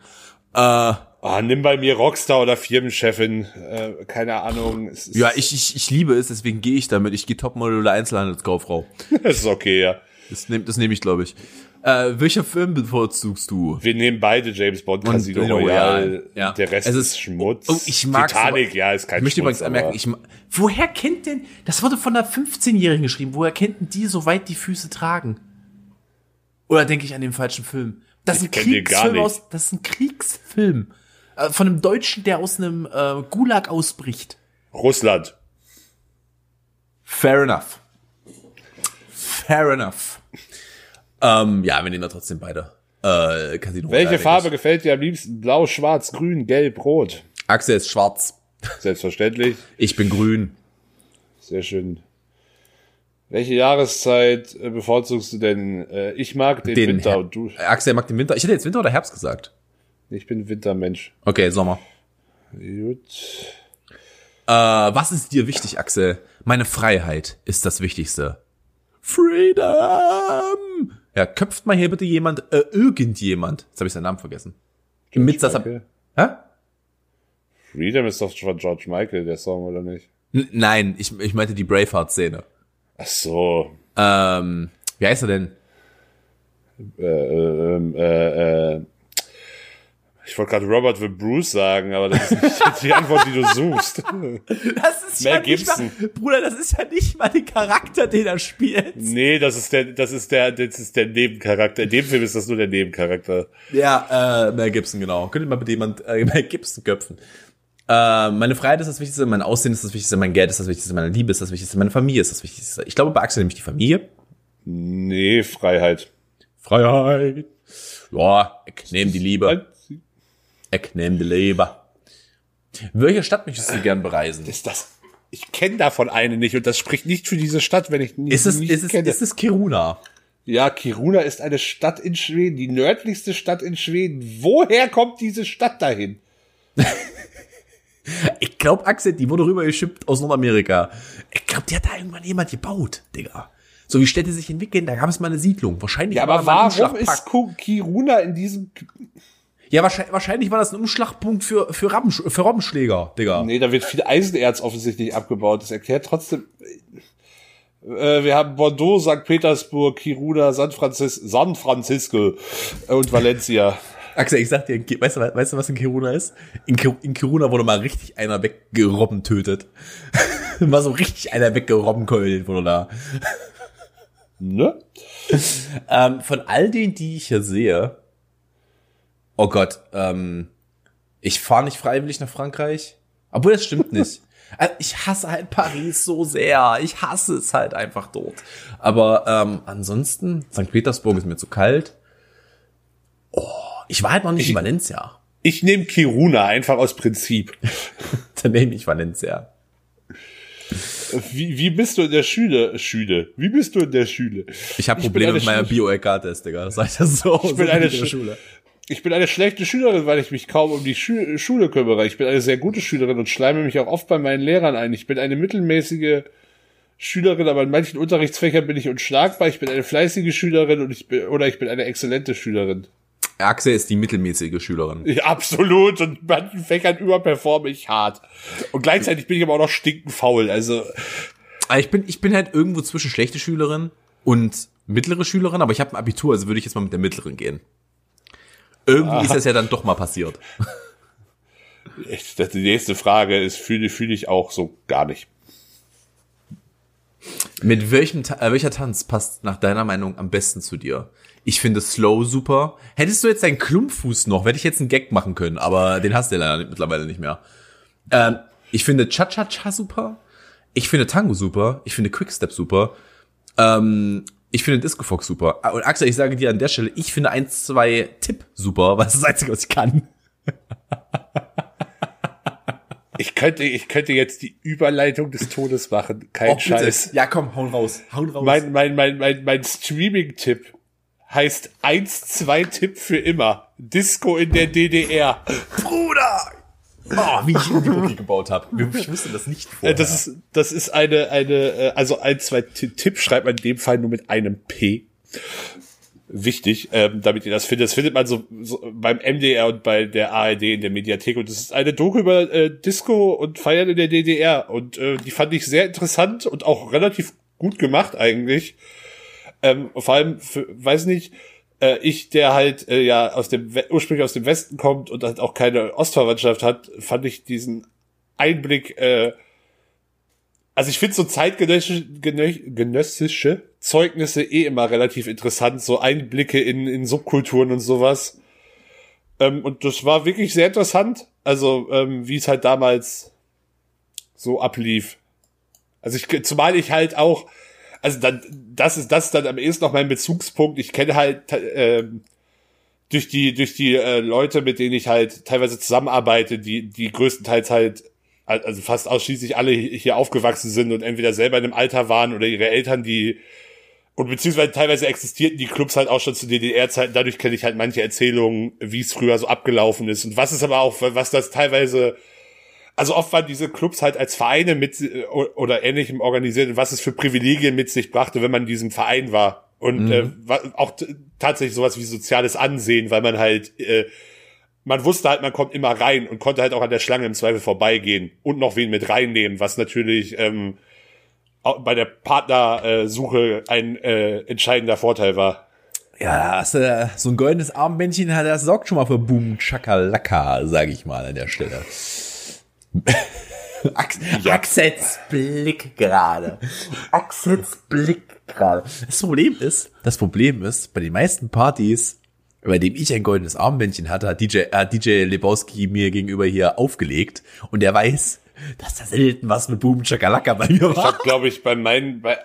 S1: Äh,
S3: Ah, nimm bei mir Rockstar oder Firmenchefin, äh, keine Ahnung.
S1: Ja, ich, ich, ich liebe es, deswegen gehe ich damit. Ich gehe Topmodel oder Einzelhandelskauffrau.
S3: Das ist okay, ja.
S1: Das nehme das nehm ich, glaube ich. Äh, welcher Film bevorzugst du?
S3: Wir nehmen beide James Bond, Casino Royale.
S1: Ja.
S3: Der Rest
S1: Es
S3: ist, Schmutz.
S1: Oh, ich mag's
S3: Titanic, ja, ist kein
S1: Ich möchte
S3: Schmutz.
S1: übrigens anmerken, ich, ma- woher kennt denn, das wurde von einer 15-Jährigen geschrieben, woher kennt denn die so weit die Füße tragen? Oder denke ich an den falschen Film? Das ist ein Kriegsfilm aus, das ist ein Kriegsfilm. Äh, von einem Deutschen, der aus einem äh, Gulag ausbricht.
S3: Russland.
S1: Fair enough. Fair enough. Ähm, ja, wir nehmen da trotzdem beide. Äh, Casino
S3: Welche
S1: Royale,
S3: Farbe gefällt dir am liebsten? Blau, schwarz, grün, gelb, rot.
S1: Axel ist schwarz.
S3: Selbstverständlich.
S1: Ich bin grün.
S3: Sehr schön. Welche Jahreszeit äh, bevorzugst du denn? Äh, ich mag den,
S1: Den
S3: Winter
S1: Her-
S3: und du.
S1: Axel mag den Winter. Ich hätte jetzt Winter oder Herbst gesagt.
S3: Ich bin Wintermensch.
S1: Okay, Sommer.
S3: Gut.
S1: Äh, was ist dir wichtig, Axel? Meine Freiheit ist das Wichtigste. Freedom! Ja, köpft mal hier bitte jemand, äh, irgendjemand. Jetzt habe ich seinen Namen vergessen. Mit das? Hä?
S3: Freedom ist doch von George Michael, der Song, oder nicht?
S1: N nein, ich, ich meinte die Braveheart-Szene.
S3: Ach so.
S1: Ähm, wie heißt er denn?
S3: Äh, ähm, äh, äh, ich wollte gerade Robert the Bruce sagen, aber das ist nicht die Antwort, die du suchst.
S1: Das ist
S3: Mel
S1: ja nicht mal,
S3: Gibson.
S1: Bruder, das ist ja nicht mal der Charakter, den er spielt.
S3: Nee, das ist der, das ist der, das ist der Nebencharakter. In dem Film ist das nur der Nebencharakter.
S1: Ja, äh, Mel Gibson, genau. Könnte mal bitte jemand äh, Mel Gibson köpfen. Äh, meine Freiheit ist das Wichtigste, mein Aussehen ist das Wichtigste, mein Geld ist das Wichtigste, meine Liebe ist das Wichtigste, meine Familie ist das Wichtigste. Ich glaube, bei Axel nämlich die Familie.
S3: Nee, Freiheit.
S1: Freiheit. Ja, ich nehme die Liebe. Ich nehme die Leber. Welche Stadt möchtest du gern bereisen?
S3: Ist das? Ich kenne davon eine nicht und das spricht nicht für diese Stadt, wenn ich nie,
S1: Ist es,
S3: nicht
S1: ist es,
S3: kenne.
S1: ist es Kiruna?
S3: ja, Kiruna ist eine Stadt in Schweden, die nördlichste Stadt in Schweden. Woher kommt diese Stadt dahin?
S1: Ich glaube, Axel, die wurde rübergeschippt aus Nordamerika. Ich glaube, die hat da irgendwann jemand gebaut, Digga. So wie Städte sich entwickeln, da gab es mal eine Siedlung. Wahrscheinlich
S3: Ja, aber warum ist Kiruna in diesem?
S1: Ja, wahrscheinlich, wahrscheinlich war das ein Umschlagpunkt für, für, Rampensch für Robbenschläger, Digga.
S3: Nee, da wird viel Eisenerz offensichtlich abgebaut. Das erklärt trotzdem. Äh, wir haben Bordeaux, St. Petersburg, Kiruna, San, Francis San Francisco und Valencia.
S1: Axel, ich sag dir, weißt du, weißt du was in Kiruna ist? In, in Kiruna wurde mal richtig einer weggerobben tötet. mal so richtig einer weggerobben keult wurde da.
S3: Ne?
S1: Ähm, von all denen, die ich hier sehe, oh Gott, ähm, ich fahre nicht freiwillig nach Frankreich. Obwohl, das stimmt nicht. Also, ich hasse halt Paris so sehr. Ich hasse es halt einfach dort. Aber ähm, ansonsten, St. Petersburg ist mir zu kalt. Oh, ich war halt noch nicht in Valencia.
S3: Ich nehme Kiruna einfach aus Prinzip.
S1: Dann nehme ich Valencia.
S3: Wie, wie bist du in der Schule? Schule. Wie bist du in der Schule?
S1: Ich habe Probleme mit meiner Bio-LK-Test, Digga. Sag ich das so.
S3: Ich bin eine
S1: in der
S3: Sch-
S1: Schule.
S3: Ich bin eine schlechte Schülerin, weil ich mich kaum um die Schü Schule kümmere. Ich bin eine sehr gute Schülerin und schleime mich auch oft bei meinen Lehrern ein. Ich bin eine mittelmäßige Schülerin, aber in manchen Unterrichtsfächern bin ich unschlagbar. Ich bin eine fleißige Schülerin und ich bin, oder ich bin eine exzellente Schülerin.
S1: Axel ist die mittelmäßige Schülerin.
S3: Ja, absolut. Und in manchen Fächern überperforme ich hart. Und gleichzeitig bin ich aber auch noch stinkend faul. Also,
S1: Aber ich bin, ich bin halt irgendwo zwischen schlechte Schülerin und mittlere Schülerin, aber ich habe ein Abitur, also würde ich jetzt mal mit der mittleren gehen. Irgendwie ist das ja dann doch mal passiert.
S3: die nächste Frage ist, fühle, fühle ich auch so gar nicht.
S1: Mit welchem äh, welcher Tanz passt nach deiner Meinung am besten zu dir? Ich finde Slow super. Hättest du jetzt deinen Klumpfuß noch, hätte ich jetzt einen Gag machen können, aber den hast du ja leider mittlerweile nicht mehr. Ähm, ich finde Cha-Cha-Cha super. Ich finde Tango super. Ich finde Quickstep super. Ähm, ich finde Disco Fox super. Ah, Und Axel, ich sage dir an der Stelle, ich finde 1, 2 Tipp super, weil das ist das Einzige, was ich kann.
S3: Ich könnte, ich könnte jetzt die Überleitung des Todes machen. Kein
S1: Oh.
S3: Scheiß.
S1: Ja, komm, hauen raus. Hauen raus.
S3: Mein, mein, mein, mein, mein Streaming-Tipp heißt 1-2-Tipp für immer. Disco in der DDR.
S1: Bruder! Oh, wie ich die Brücke gebaut habe. Ich wusste das nicht
S3: Äh,
S1: vorher.
S3: Das ist, das ist eine, eine, äh, also ein, zwei Ti- Tipp schreibt man in dem Fall nur mit einem P. Wichtig, ähm, damit ihr das findet. Das findet man so, so beim MDR und bei der ARD in der Mediathek. Und das ist eine Doku über äh, Disco und Feiern in der DDR. Und äh, die fand ich sehr interessant und auch relativ gut gemacht eigentlich. Ähm, vor allem, für, weiß nicht, äh, ich, der halt äh, ja aus dem ursprünglich aus dem Westen kommt und halt auch keine Ostverwandtschaft hat, fand ich diesen Einblick, äh, also ich finde so zeitgenössische genö- genössische Zeugnisse eh immer relativ interessant, so Einblicke in, in Subkulturen und sowas. Ähm, und das war wirklich sehr interessant, also ähm, wie es halt damals so ablief. Also ich, zumal ich halt auch, also dann, das ist das ist dann am ehesten noch mein Bezugspunkt. Ich kenne halt ähm, durch die durch die äh, Leute, mit denen ich halt teilweise zusammenarbeite, die die größtenteils halt also fast ausschließlich alle hier aufgewachsen sind und entweder selber in einem Alter waren oder ihre Eltern, die und beziehungsweise teilweise existierten die Clubs halt auch schon zu DDR-Zeiten. Dadurch kenne ich halt manche Erzählungen, wie es früher so abgelaufen ist und was ist aber auch, was das teilweise also oft waren diese Clubs halt als Vereine mit oder ähnlichem organisiert und was es für Privilegien mit sich brachte, wenn man in diesem Verein war. Und äh, wa- auch tatsächlich sowas wie soziales Ansehen, weil man halt, äh, man wusste halt, man kommt immer rein und konnte halt auch an der Schlange im Zweifel vorbeigehen und noch wen mit reinnehmen, was natürlich ähm, auch bei der Partnersuche ein äh, entscheidender Vorteil war.
S1: Ja, hast du so ein goldenes Armbändchen, hat das sorgt schon mal für Boom Chakalaka, sage ich mal an der Stelle. Ax Axels Blick gerade. Axels Blick gerade. Das Problem ist, das Problem ist, bei den meisten Partys, bei dem ich ein goldenes Armbändchen hatte, hat DJ, äh, DJ Lebowski mir gegenüber hier aufgelegt und der weiß, dass da selten was mit Boom Chakalaka bei mir
S3: Ich
S1: war.
S3: habe, glaube ich, bei meinen, bei,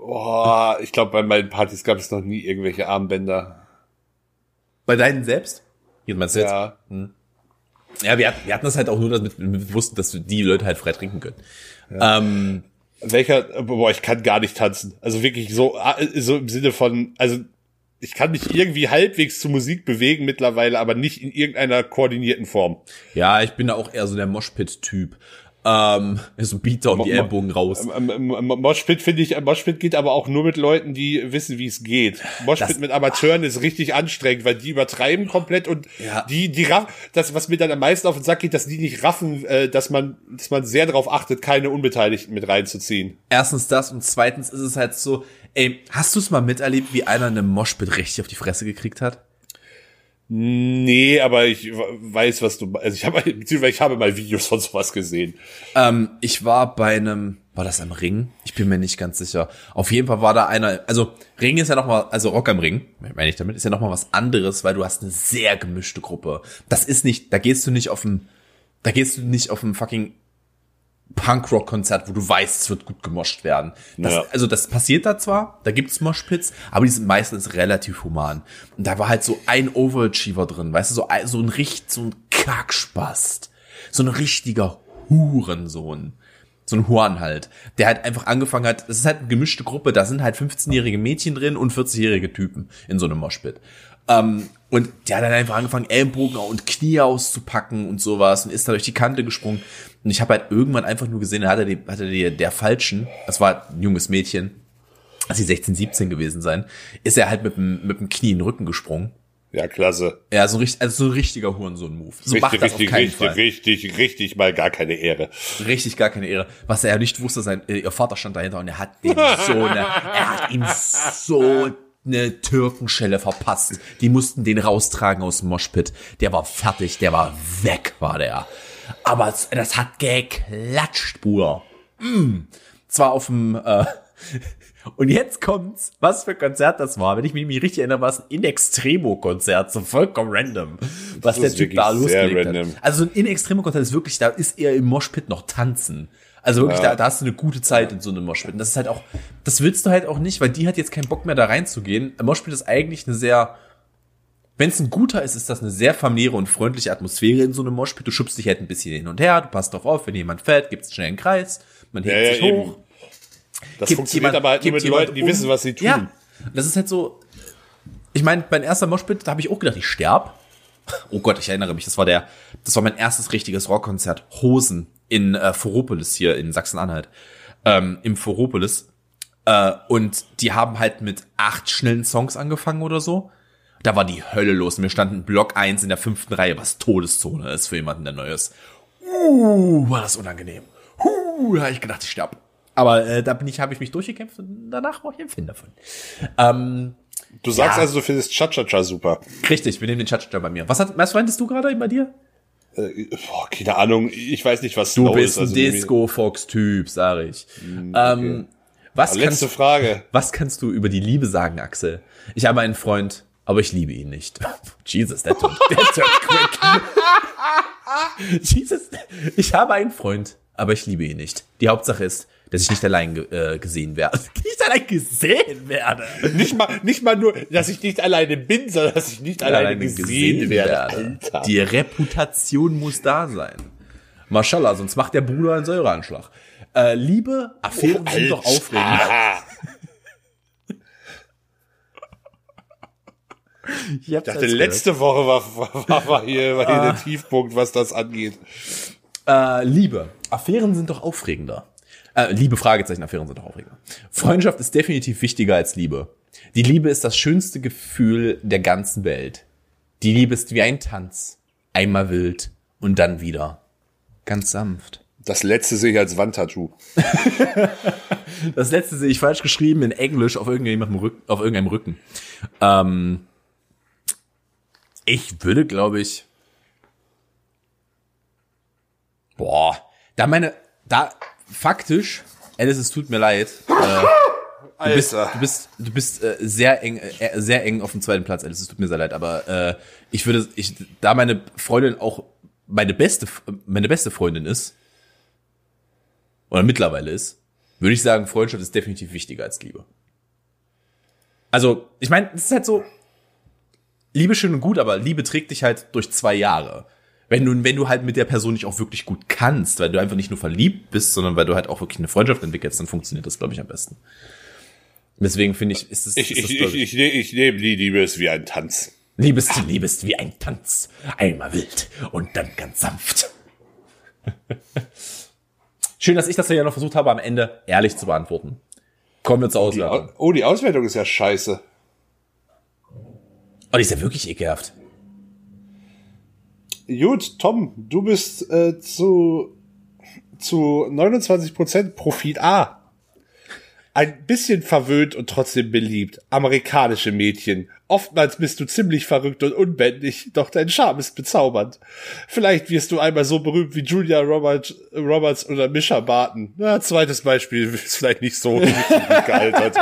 S3: oh, ich glaube, bei meinen Partys gab es noch nie irgendwelche Armbänder.
S1: Bei deinen selbst? Jetzt meinst du jetzt?
S3: Ja.
S1: Ja, wir, hatten- wir hatten das halt auch nur damit wir wussten, dass die Leute halt frei trinken können. Ähm,
S3: Welcher, boah, ich kann gar nicht tanzen. Also wirklich so, äh, so im Sinne von, also ich kann mich irgendwie halbwegs zu Musik bewegen mittlerweile, aber nicht in irgendeiner koordinierten Form.
S1: ja, ich bin da auch eher so der Moshpit-Typ. Ähm, so Beater und die Ellbogen raus.
S3: Ähm, ähm, ähm, Moshpit finde ich, Moshpit geht aber auch nur mit Leuten, die wissen, wie es geht. Moshpit mit Amateuren ist richtig anstrengend, weil die übertreiben komplett und
S1: Ja.
S3: die, die raff, das, was mir dann am meisten auf den Sack geht, dass die nicht raffen, äh, dass man, dass man sehr darauf achtet, keine Unbeteiligten mit reinzuziehen.
S1: Erstens das und zweitens ist es halt so, ey, hast du es mal miterlebt, wie einer eine Moshpit richtig auf die Fresse gekriegt hat?
S3: Nee, aber ich weiß, was du, also ich habe, beziehungsweise ich habe mal Videos von sowas gesehen.
S1: Ähm, ich war bei einem, war das am Ring? Ich bin mir nicht ganz sicher. Auf jeden Fall war da einer, also Ring ist ja noch mal, also Rock am Ring, meine ich damit, ist ja noch mal was anderes, weil du hast eine sehr gemischte Gruppe. Das ist nicht, da gehst du nicht auf ein, da gehst du nicht auf ein fucking Punkrock-Konzert, wo du weißt, es wird gut gemoscht werden. Das,
S3: Ja.
S1: Also das passiert da zwar, da gibt's Moshpits, aber die sind meistens relativ human. Und da war halt so ein Overachiever drin, weißt du, so, ein- so ein richtig, so ein Kackspast. So ein richtiger Hurensohn. So ein Horn halt, der halt einfach angefangen hat, es ist halt eine gemischte Gruppe, da sind halt 15-jährige Mädchen drin und 40-jährige Typen in so einem Moshpit. Ähm, und der hat dann einfach angefangen, Ellenbogen und Knie auszupacken und sowas und ist da durch die Kante gesprungen. Und ich habe halt irgendwann einfach nur gesehen, da hat er, die, hat er die, der Falschen, das war ein junges Mädchen, als sie 16, 17 gewesen sein, ist er halt mit dem, mit dem Knie in den Rücken gesprungen.
S3: Ja, klasse.
S1: Ja, so, richtig, also so ein richtiger Hurensohn-Move. So
S3: richtig,
S1: macht das
S3: richtig,
S1: auf keinen
S3: richtig,
S1: Fall.
S3: richtig, richtig, mal gar keine Ehre.
S1: Richtig gar keine Ehre. Was er ja nicht wusste, sein, äh, ihr Vater stand dahinter und er hat dem so eine, er hat ihm so eine Türkenschelle verpasst. Die mussten den raustragen aus dem Moshpit. Der war fertig, der war weg, war der. Aber das hat geklatscht, Bruder. Mm. Zwar auf dem, äh, und jetzt kommt's, was für ein Konzert das war. Wenn ich mich richtig erinnere, war es ein In Extremo-Konzert, so vollkommen random, was
S3: Das
S1: der Typ da losgelegt hat. Also so ein In Extremo-Konzert ist wirklich, da ist eher im Moshpit noch tanzen. Also wirklich, da, da hast du eine gute Zeit in so einem Moshpit. Und das ist halt auch, das willst du halt auch nicht, weil die hat jetzt keinen Bock mehr da reinzugehen. Ein Moshpit ist eigentlich eine sehr, wenn es ein guter ist, ist das eine sehr familiäre und freundliche Atmosphäre in so einem Moshpit. Du schubst dich halt ein bisschen hin und her, du passt drauf auf, wenn jemand fällt, gibt's schnell einen Kreis, man hebt
S3: Ja, ja,
S1: sich
S3: eben.
S1: hoch.
S3: Das
S1: Gibt
S3: funktioniert
S1: jemand-
S3: aber halt nur mit Leuten, die
S1: um.
S3: wissen, was sie tun.
S1: Ja, das ist halt so. Ich meine, mein erster Moshpit, da habe ich auch gedacht, ich sterb. Oh Gott, ich erinnere mich, das war der, das war mein erstes richtiges Rockkonzert. Hosen in äh, Foropolis hier in Sachsen-Anhalt. Ähm, Im Foropolis. Äh, und die haben halt mit acht schnellen Songs angefangen oder so. Da war die Hölle los. Und wir standen Block 1 in der fünften Reihe, was Todeszone ist für jemanden, der neu ist. Uh, war das unangenehm. Uh, da hab ich gedacht, ich sterb. Aber äh, da bin ich, habe ich mich durchgekämpft und danach war ich ein Fan davon. Ähm,
S3: Du sagst
S1: Ja.
S3: also, du findest Cha-Cha-Cha super.
S1: richtig, wir nehmen den Chatscha bei mir. Was hat, was meintest du gerade bei dir?
S3: Äh, boah, keine Ahnung, ich weiß nicht, was
S1: Du
S3: Slow
S1: bist
S3: ist.
S1: ein
S3: also
S1: Disco-Fox-Typ, sag ich. ähm, was,
S3: Letzte
S1: kannst,
S3: Frage.
S1: was kannst du über die Liebe sagen, Axel? Ich habe einen Freund, aber ich liebe ihn nicht. Jesus, der tut, der tut quick. Jesus, ich habe einen Freund, aber ich liebe ihn nicht. Die Hauptsache ist, dass ich nicht allein äh, gesehen werde. Nicht allein gesehen werde.
S3: Nicht mal, nicht mal nur, dass ich nicht alleine bin, sondern dass ich nicht alleine, gesehen, werde. Alter.
S1: Die Reputation muss da sein. Mashallah, sonst macht der Bruder einen Säureanschlag. Äh, Liebe, Affären sind doch aufregend.
S3: Ah,
S1: Ich
S3: ich dachte, letzte Woche war, war, war, hier, war hier der Tiefpunkt, was das angeht.
S1: Äh, Liebe. Affären sind doch aufregender. Äh, Liebe, Fragezeichen, Affären sind doch aufregender. Freundschaft ist definitiv wichtiger als Liebe. Die Liebe ist das schönste Gefühl der ganzen Welt. Die Liebe ist wie ein Tanz. Einmal wild und dann wieder. Ganz sanft.
S3: Das letzte sehe ich als Wandtattoo.
S1: Das letzte sehe ich falsch geschrieben in Englisch auf irgendjemandem Rücken, auf irgendeinem Rücken. Ähm, ich würde, glaube ich, boah, da meine, da faktisch, Alice, es tut mir leid. Äh, du bist, du bist, du bist äh, sehr eng, äh, sehr eng auf dem zweiten Platz, Alice. Es tut mir sehr leid, aber äh, ich würde, ich, da meine Freundin auch meine beste, meine beste Freundin ist oder mittlerweile ist, würde ich sagen, Freundschaft ist definitiv wichtiger als Liebe. Also, ich meine, es ist halt so, Liebe schön und gut, aber Liebe trägt dich halt durch zwei Jahre. Wenn du, wenn du halt mit der Person nicht auch wirklich gut kannst, weil du einfach nicht nur verliebt bist, sondern weil du halt auch wirklich eine Freundschaft entwickelst, dann funktioniert das, glaube ich, am besten. Deswegen finde ich, ist es.
S3: Ich,
S1: ist
S3: ich,
S1: das,
S3: ich, ich, ich, ich nehme die Liebe ist wie ein Tanz.
S1: Liebest, liebest wie ein Tanz. Einmal wild und dann ganz sanft. Schön, dass ich das ja noch versucht habe, am Ende ehrlich zu beantworten. Kommen wir zur
S3: Die,
S1: Auswertung.
S3: Au- oh, die Auswertung ist ja scheiße.
S1: Oh, die ist ja wirklich ekelhaft.
S3: Gut, Tom, du bist äh, zu, zu 29% Profil A. Ein bisschen verwöhnt und trotzdem beliebt. Amerikanische Mädchen. Oftmals bist du ziemlich verrückt und unbändig, doch dein Charme ist bezaubernd. Vielleicht wirst du einmal so berühmt wie Julia Roberts, Roberts oder Misha Barton. Na, zweites Beispiel ist vielleicht nicht so gealtert.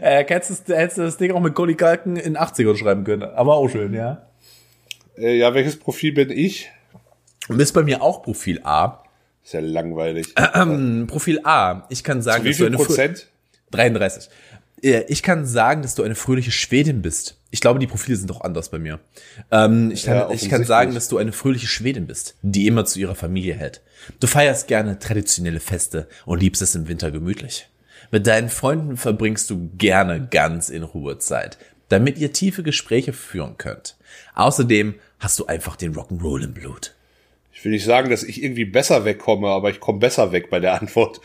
S1: Äh, hättest, du, hättest du das Ding auch mit Golly Galken in 80ern schreiben können. Aber auch schön, ja.
S3: Äh, ja, welches Profil bin ich?
S1: Und ist bei mir auch Profil A.
S3: Ist ja langweilig.
S1: Ähm, Profil A. Ich kann sagen,
S3: Wie
S1: dass du
S3: viel
S1: eine
S3: Prozent?
S1: 33. Äh, Ich kann sagen, dass du eine fröhliche Schwedin bist. Ich glaube, die Profile sind doch anders bei mir. Ähm, ich, kann,
S3: Ja,
S1: ich kann sagen, dass du eine fröhliche Schwedin bist, die immer zu ihrer Familie hält. Du feierst gerne traditionelle Feste und liebst es im Winter gemütlich. Mit deinen Freunden verbringst du gerne ganz in Ruhe Zeit, damit ihr tiefe Gespräche führen könnt. Außerdem hast du einfach den Rock'n'Roll im Blut.
S3: Ich will nicht sagen, dass ich irgendwie besser wegkomme, aber ich komme besser weg bei der Antwort.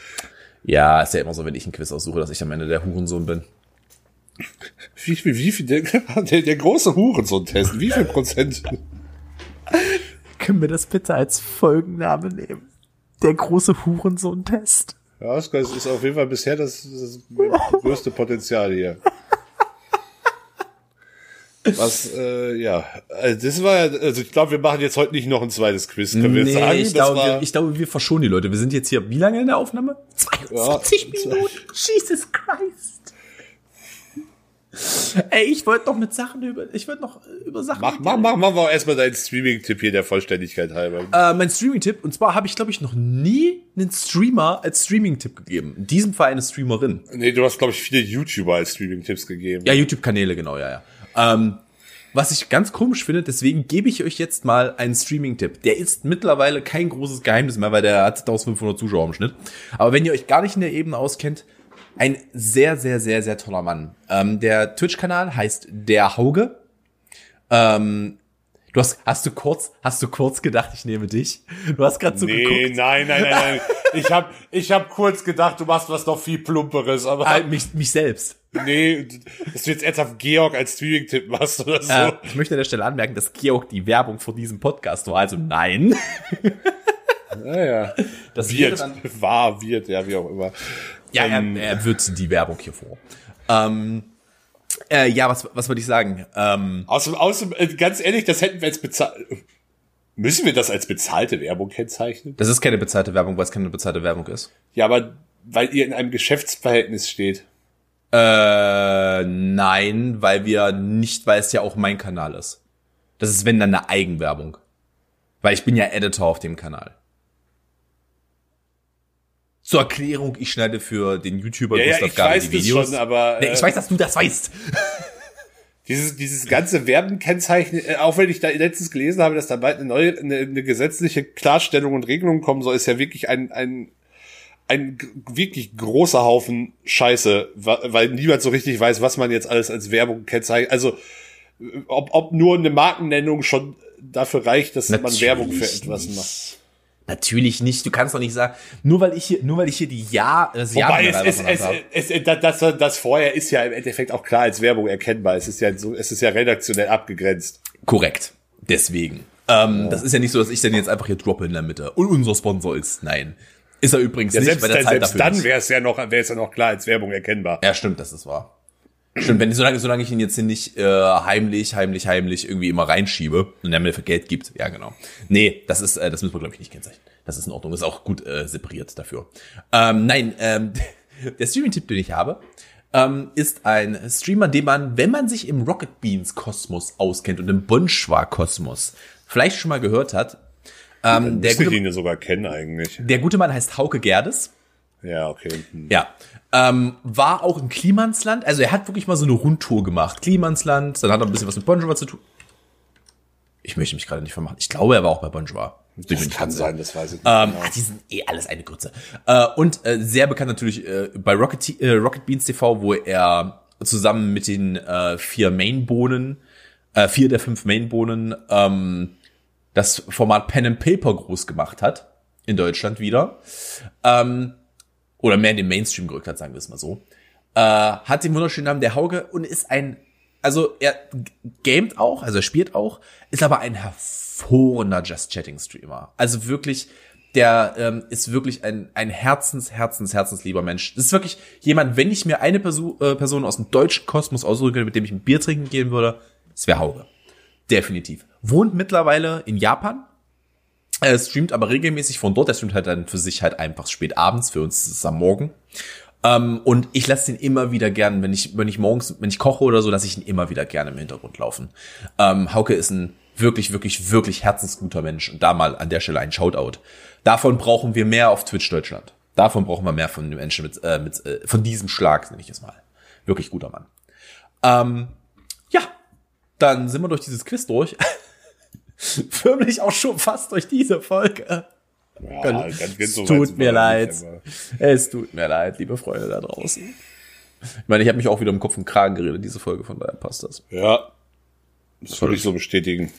S1: Ja, ist ja immer so, wenn ich ein Quiz aussuche, dass ich am Ende der Hurensohn bin.
S3: Wie viel, wie viel, der, der, der große Hurensohn-Test, wie viel Prozent?
S1: Können wir das bitte als Folgenname nehmen? Der große Hurensohn-Test.
S3: Ja, das ist auf jeden Fall bisher das, das größte Potenzial hier. Was, äh, ja, also das war, ja- also ich glaube, wir machen jetzt heute nicht noch ein zweites Quiz, können wir jetzt sagen.
S1: ich, glaube,
S3: war,
S1: wir, ich glaube, wir verschonen die Leute. Wir sind jetzt hier, wie lange in der Aufnahme? 22
S3: Ja,
S1: Minuten. Jesus Christ. Ey, ich wollte noch mit Sachen über, ich wollte noch über Sachen.
S3: mach, mach, mach, mach mal erstmal deinen Streaming-Tipp hier der Vollständigkeit halber.
S1: Äh, mein Streaming-Tipp, und zwar habe ich, glaube ich, noch nie einen Streamer als Streaming-Tipp gegeben. In diesem Fall eine Streamerin.
S3: Nee, du hast, glaube ich, viele YouTuber als Streaming-Tipps gegeben.
S1: Ja, YouTube-Kanäle, genau, ja, ja. Ähm, was ich ganz komisch finde, deswegen gebe ich euch jetzt mal einen Streaming-Tipp. Der ist mittlerweile kein großes Geheimnis mehr, weil der hat 1500 Zuschauer im Schnitt. Aber wenn ihr euch gar nicht in der Ebene auskennt, ein sehr, sehr, sehr, sehr toller Mann. Ähm, der Twitch-Kanal heißt Der Hauge. Ähm, du hast, hast du kurz, hast du kurz gedacht, ich nehme dich? Du hast gerade so
S3: Nee,
S1: geguckt.
S3: nein, nein, nein, nein. Ich hab, ich hab kurz gedacht, du machst was noch viel plumperes, aber
S1: Ah, mich, mich selbst.
S3: nee, dass du jetzt ernsthaft Georg als Streaming-Tipp machst oder so.
S1: Äh, ich möchte an der Stelle anmerken, dass Georg die Werbung vor diesem Podcast war. Also nein.
S3: Naja.
S1: Das
S3: Wird, war, wird, ja, wie auch immer.
S1: Ja,
S3: Ähm,
S1: er, er wird die Werbung hier vor. Ähm, äh, ja, was, was wollte ich sagen? Ähm,
S3: Außerdem, außerdem, äh, ganz ehrlich, das hätten wir jetzt bezahlt. Müssen wir das als bezahlte Werbung kennzeichnen?
S1: das ist keine bezahlte Werbung, weil es keine bezahlte Werbung ist.
S3: Ja, aber weil ihr in einem Geschäftsverhältnis steht.
S1: Äh, nein, weil wir nicht, weil es ja auch mein Kanal ist. Das ist, wenn dann eine Eigenwerbung. Weil ich bin ja Editor auf dem Kanal. Zur Erklärung, ich schneide für den YouTuber
S3: Ja, ja,
S1: Gustav
S3: ich
S1: Gabe
S3: weiß
S1: die Videos.
S3: schon, aber,
S1: nee,
S3: äh,
S1: ich weiß, dass du das weißt.
S3: Dieses, dieses ganze Werbenkennzeichen, äh, auch wenn ich da letztens gelesen habe, dass da bald eine neue, eine, eine gesetzliche Klarstellung und Regelung kommen soll, ist ja wirklich ein, ein, ein wirklich großer Haufen Scheiße, weil niemand so richtig weiß, was man jetzt alles als Werbung kennzeichnet. Also, äh, ob, ob nur eine Markennennung schon dafür reicht, dass man Werbung für etwas macht.
S1: Natürlich nicht. Du kannst doch nicht sagen, nur weil ich hier, nur weil ich hier die Ja, das Ja
S3: Wobei es, es, es, es, das, das, das vorher ist ja im Endeffekt auch klar als Werbung erkennbar. Es ist ja so, es ist ja redaktionell abgegrenzt.
S1: Korrekt. Deswegen. Ähm, Das ist ja nicht so, dass ich dann jetzt einfach hier droppe in der Mitte. Und unser Sponsor ist. Nein. Ist er übrigens
S3: Ja,
S1: nicht,
S3: selbst,
S1: weil der
S3: dann,
S1: zahlt
S3: selbst
S1: dafür
S3: dann wäre es ja noch, wäre es ja noch klar als Werbung erkennbar.
S1: Ja, stimmt, das ist wahr. Stimmt, wenn solange, solange ich ihn jetzt hier nicht äh, heimlich, heimlich, heimlich irgendwie immer reinschiebe und er mir für Geld gibt, ja genau. Nee, das ist, äh, das müssen wir glaube ich nicht kennzeichnen. Das ist in Ordnung, ist auch gut äh, separiert dafür. Ähm, nein, ähm, der Streaming-Tipp, den ich habe, ähm, ist ein Streamer, den man, wenn man sich im Rocket Beans Kosmos auskennt und im Bonschwa Kosmos, vielleicht schon mal gehört hat. Ähm, der,
S3: Müsste ich
S1: gute,
S3: ihn ja sogar kennen eigentlich.
S1: der gute Mann heißt Hauke Gerdes.
S3: Ja, okay. Hm.
S1: Ja. Ähm, war auch in Klimansland. Also er hat wirklich mal so eine Rundtour gemacht. Klimansland, dann hat er ein bisschen was mit Bon Jovi zu tun. Ich möchte mich gerade nicht vermachen. Ich glaube, er war auch bei Bon Jovi.
S3: Das kann sein, das weiß ich nicht.
S1: Ähm,
S3: genau.
S1: die sind eh alles eine Grütze. Äh, und äh, sehr bekannt natürlich äh, bei Rocket, äh, Rocket Beans TV, wo er zusammen mit den äh, vier Mainbohnen, äh, vier der fünf Mainbohnen, ähm, das Format Pen and Paper groß gemacht hat. In Deutschland wieder. Ähm, oder mehr in den Mainstream gerückt hat, sagen wir es mal so. Äh, hat den wunderschönen Namen der Hauge und ist ein, also er gamet auch, also er spielt auch, ist aber ein hervorragender Just Chatting Streamer. Also wirklich, der ähm, ist wirklich ein, ein Herzens, Herzens, Herzenslieber Mensch. Das ist wirklich jemand, wenn ich mir eine Perso äh, Person aus dem deutschen Kosmos aussuchen könnte, mit dem ich ein Bier trinken gehen würde, das wäre Hauge. Definitiv. Wohnt mittlerweile in Japan. Er streamt aber regelmäßig von dort. Er streamt halt dann für sich halt einfach spät abends. Für uns ist es am Morgen. Ähm, und ich lasse den immer wieder gern, wenn ich, wenn ich morgens, wenn ich koche oder so, lasse ich ihn immer wieder gerne im Hintergrund laufen. Ähm, Hauke ist ein wirklich, wirklich, wirklich herzensguter Mensch. Und da mal an der Stelle ein Shoutout. Davon brauchen wir mehr auf Twitch Deutschland. Davon brauchen wir mehr von den Menschen mit, äh, mit äh, von diesem Schlag, nenne ich es mal. Wirklich guter Mann. Ähm, ja, dann sind wir durch dieses Quiz durch. Förmlich auch schon fast durch diese Folge.
S3: Ja,
S1: ganz-
S3: ganz,
S1: es tut mir leid. Es tut mir leid, liebe Freunde da draußen. Ich meine, ich habe mich auch wieder im Kopf und Kragen geredet, diese Folge, von daher passt das.
S3: Ja, das würde ich so bestätigen.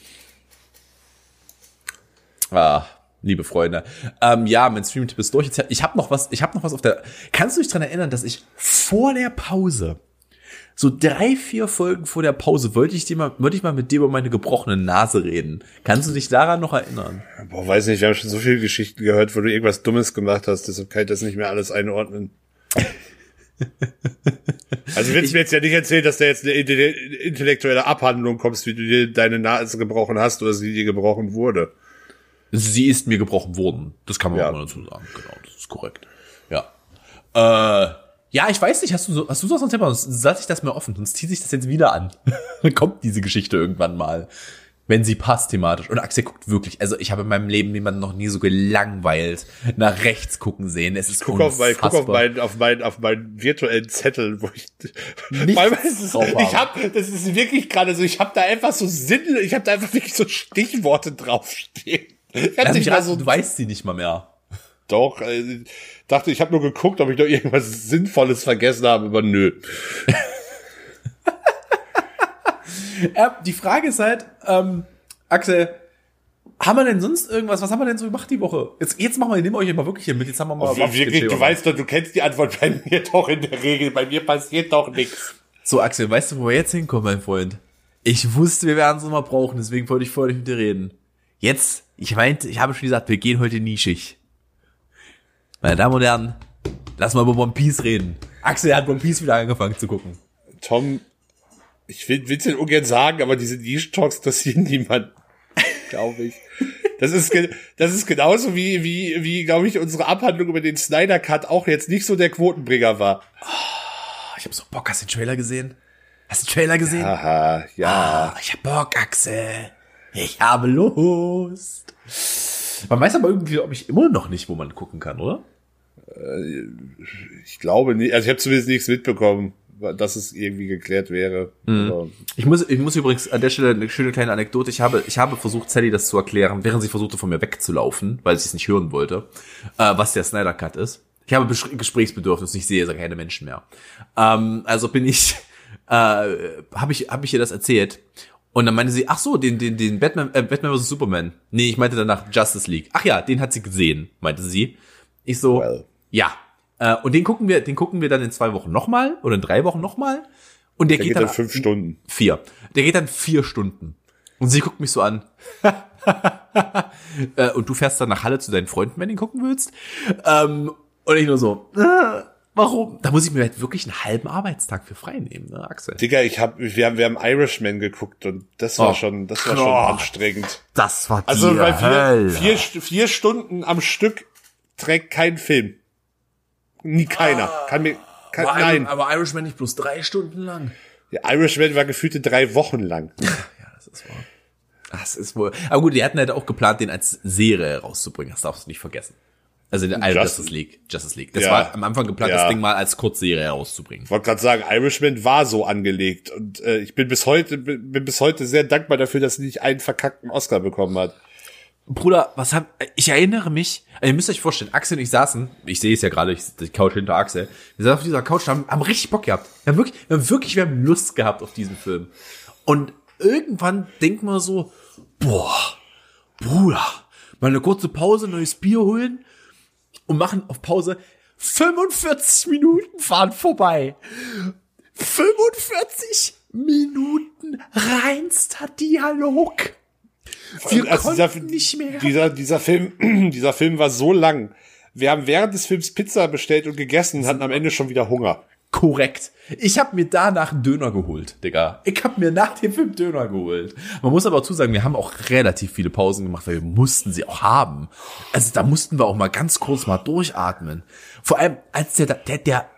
S1: Ah, liebe Freunde. Ähm, ja, mein Stream-Tipp ist durch. Jetzt- Ich habe noch was, ich habe noch was auf der. Kannst du dich dran erinnern, dass ich vor der Pause, so drei, vier Folgen vor der Pause, wollte ich dir mal, wollte ich mal mit dir über meine gebrochene Nase reden. Kannst du dich daran noch erinnern?
S3: Boah, weiß nicht, wir haben schon so viele Geschichten gehört, wo du irgendwas Dummes gemacht hast, deshalb kann ich das nicht mehr alles einordnen. Also willst du mir jetzt ja nicht erzählen, dass da jetzt eine inte- intellektuelle Abhandlung kommst, wie du dir deine Nase gebrochen hast oder sie dir gebrochen wurde.
S1: Sie ist mir gebrochen worden. Das kann man
S3: Ja.
S1: auch mal dazu sagen. Genau, das ist korrekt. Ja. Äh, ja, ich weiß nicht, hast du so, hast du so was Thema? Sonst lass ich das mir offen, sonst zieht sich das jetzt wieder an. Dann kommt diese Geschichte irgendwann mal. Wenn sie passt thematisch. Und Axel guckt wirklich, also ich habe in meinem Leben jemanden noch nie so gelangweilt nach rechts gucken sehen. Es ist
S3: Guck auf, mein, guck auf,
S1: unfassbar.
S3: mein, auf, mein, auf meinen virtuellen Zettel, wo ich. Ist, ich hab, das ist wirklich gerade so, ich habe da einfach so Sinn, ich habe da einfach wirklich so Stichworte draufstehen. Ich hab nicht mal so
S1: du weißt sie nicht mal mehr.
S3: Doch, äh, dachte, ich habe nur geguckt, ob ich noch irgendwas Sinnvolles vergessen habe, aber nö.
S1: Ja, die Frage ist halt, ähm, Axel, haben wir denn sonst irgendwas, was haben wir denn so gemacht die Woche? Jetzt, jetzt machen wir, nehmen wir euch mal wirklich hier mit, jetzt haben wir mal
S3: Wie, wirklich, du weißt doch, du kennst die Antwort bei mir doch in der Regel. Bei mir passiert doch nichts.
S1: So, Axel, weißt du, wo wir jetzt hinkommen, mein Freund? Ich wusste, wir werden es nochmal brauchen, deswegen wollte ich vorher nicht mit dir reden. Jetzt, ich meinte, ich habe schon gesagt, wir gehen heute nischig. Meine Damen und Herren, lass mal über One Piece reden. Axel hat One Piece wieder angefangen zu gucken.
S3: Tom, ich will es dir ungern sagen, aber diese Niche-Talks interessieren niemand, glaube ich. Das ist, das ist genauso wie, wie, wie, glaube ich, unsere Abhandlung über den Snyder Cut auch jetzt nicht so der Quotenbringer war.
S1: Oh, ich habe so Bock, hast du den Trailer gesehen? Hast du den Trailer gesehen?
S3: Aha, ja.
S1: Ah, ich hab Bock, Axel. Ich habe Lust. Man weiß aber irgendwie, ob ich immer noch nicht, wo man gucken kann, oder?
S3: Ich glaube nicht, also ich habe zumindest nichts mitbekommen, dass es irgendwie geklärt wäre. Aber
S1: Ich muss, ich muss übrigens an der Stelle eine schöne kleine Anekdote. Ich habe, ich habe versucht, Sally das zu erklären, während sie versuchte, von mir wegzulaufen, weil sie es nicht hören wollte, äh, was der Snyder Cut ist. Ich habe Besch- Gesprächsbedürfnis, ich sehe keine Menschen mehr. Ähm, also bin ich, äh, habe ich, habe ich ihr das erzählt. Und dann meinte sie, ach so, den, den, den Batman, äh, Batman vs. Superman. Nee, ich meinte danach Justice League. Ach ja, den hat sie gesehen, meinte sie. Ich so,
S3: Well.
S1: ja. Äh, und den gucken wir, den gucken wir dann in zwei Wochen nochmal oder in drei Wochen nochmal. Und der,
S3: der
S1: geht,
S3: geht
S1: dann,
S3: dann fünf Stunden.
S1: Vier. Der geht dann vier Stunden. Und sie guckt mich so an. äh, und du fährst dann nach Halle zu deinen Freunden, wenn du ihn gucken willst. Ähm, und ich nur so, äh, warum? Da muss ich mir halt wirklich einen halben Arbeitstag für frei nehmen, ne, Axel?
S3: Digga, ich hab, wir haben, wir haben Irishman geguckt und das war
S1: Oh
S3: schon, das war schon
S1: Gott.
S3: anstrengend.
S1: Das war die
S3: Also, weil vier,
S1: Hölle.
S3: vier, vier Stunden am Stück trägt kein Film. Nie keiner. Kann mir, kann,
S1: aber,
S3: nein.
S1: aber Irishman nicht bloß drei Stunden lang.
S3: Der Irishman war gefühlte drei Wochen lang.
S1: Ja, das ist wahr. Das ist wohl. Aber gut, die hatten halt auch geplant, den als Serie rauszubringen. Das darfst du nicht vergessen. Also in
S3: Just-
S1: Justice League. Justice League. Das
S3: Ja.
S1: war am Anfang geplant, das
S3: Ja.
S1: Ding mal als Kurzserie herauszubringen.
S3: Ich wollte gerade sagen, Irishman war so angelegt und äh, ich bin bis heute bin, bis heute sehr dankbar dafür, dass er nicht einen verkackten Oscar bekommen hat.
S1: Bruder, was hab, ich erinnere mich, also ihr müsst euch vorstellen, Axel und ich saßen, ich sehe es ja gerade, ich, die Couch hinter Axel, wir saßen auf dieser Couch, haben, haben richtig Bock gehabt. Wir haben wirklich, wir haben wirklich, wir haben Lust gehabt auf diesen Film. Und irgendwann denken wir so, boah, Bruder, mal eine kurze Pause, neues Bier holen und machen auf Pause 45 Minuten fahren vorbei. 45 Minuten reinster Dialog. Wir
S3: Also dieser,
S1: konnten nicht mehr.
S3: Dieser, dieser Film, dieser Film war so lang. Wir haben während des Films Pizza bestellt und gegessen und hatten am Ende schon wieder Hunger.
S1: Korrekt. Ich habe mir danach einen Döner geholt, Digga. Ich habe mir nach dem Film Döner geholt. Man muss aber auch zusagen, wir haben auch relativ viele Pausen gemacht, weil wir mussten sie auch haben. Also da mussten wir auch mal ganz kurz mal durchatmen. Vor allem, als der, der, der,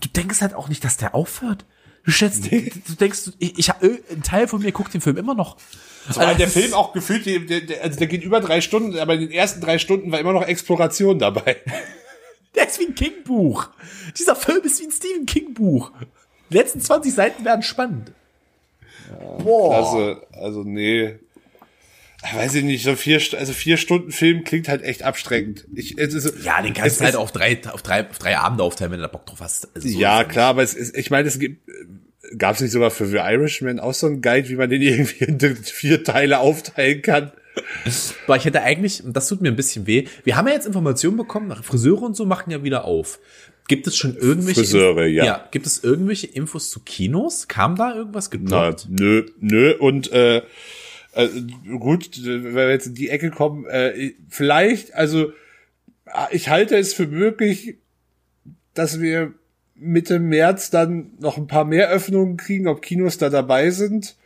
S1: du denkst halt auch nicht, dass der aufhört. Du schätzt, du, denkst, ich, ich hab, ein Teil von mir guckt den Film immer noch.
S3: Weil der Film auch gefühlt, der, der, also der geht über drei Stunden, aber in den ersten drei Stunden war immer noch Exploration dabei.
S1: Der ist wie ein King-Buch. Dieser Film ist wie ein Stephen King-Buch. Die letzten 20 Seiten werden spannend. Boah.
S3: Also, also nee. Weiß ich nicht, so vier, also vier Stunden Film klingt halt echt abstreckend. Ich, es ist,
S1: Ja, den kannst du halt auf drei, auf drei, auf drei Abende aufteilen, wenn du da Bock drauf hast. Also so
S3: Ja, klar, aber es ist, ich meine, es gibt, gab es nicht sogar für The Irishman auch so einen Guide, wie man den irgendwie in vier Teile aufteilen kann?
S1: Aber ich hätte eigentlich, und das tut mir ein bisschen weh, wir haben ja jetzt Informationen bekommen, nach Friseure und so machen ja wieder auf. Gibt es schon irgendwelche
S3: Friseure, ja.
S1: Gibt es irgendwelche Infos zu Kinos? Kam da irgendwas
S3: Na, nö, nö, und äh, äh, gut, wenn wir jetzt in die Ecke kommen, äh, vielleicht, also ich halte es für möglich, dass wir Mitte März dann noch ein paar mehr Öffnungen kriegen, ob Kinos da dabei sind.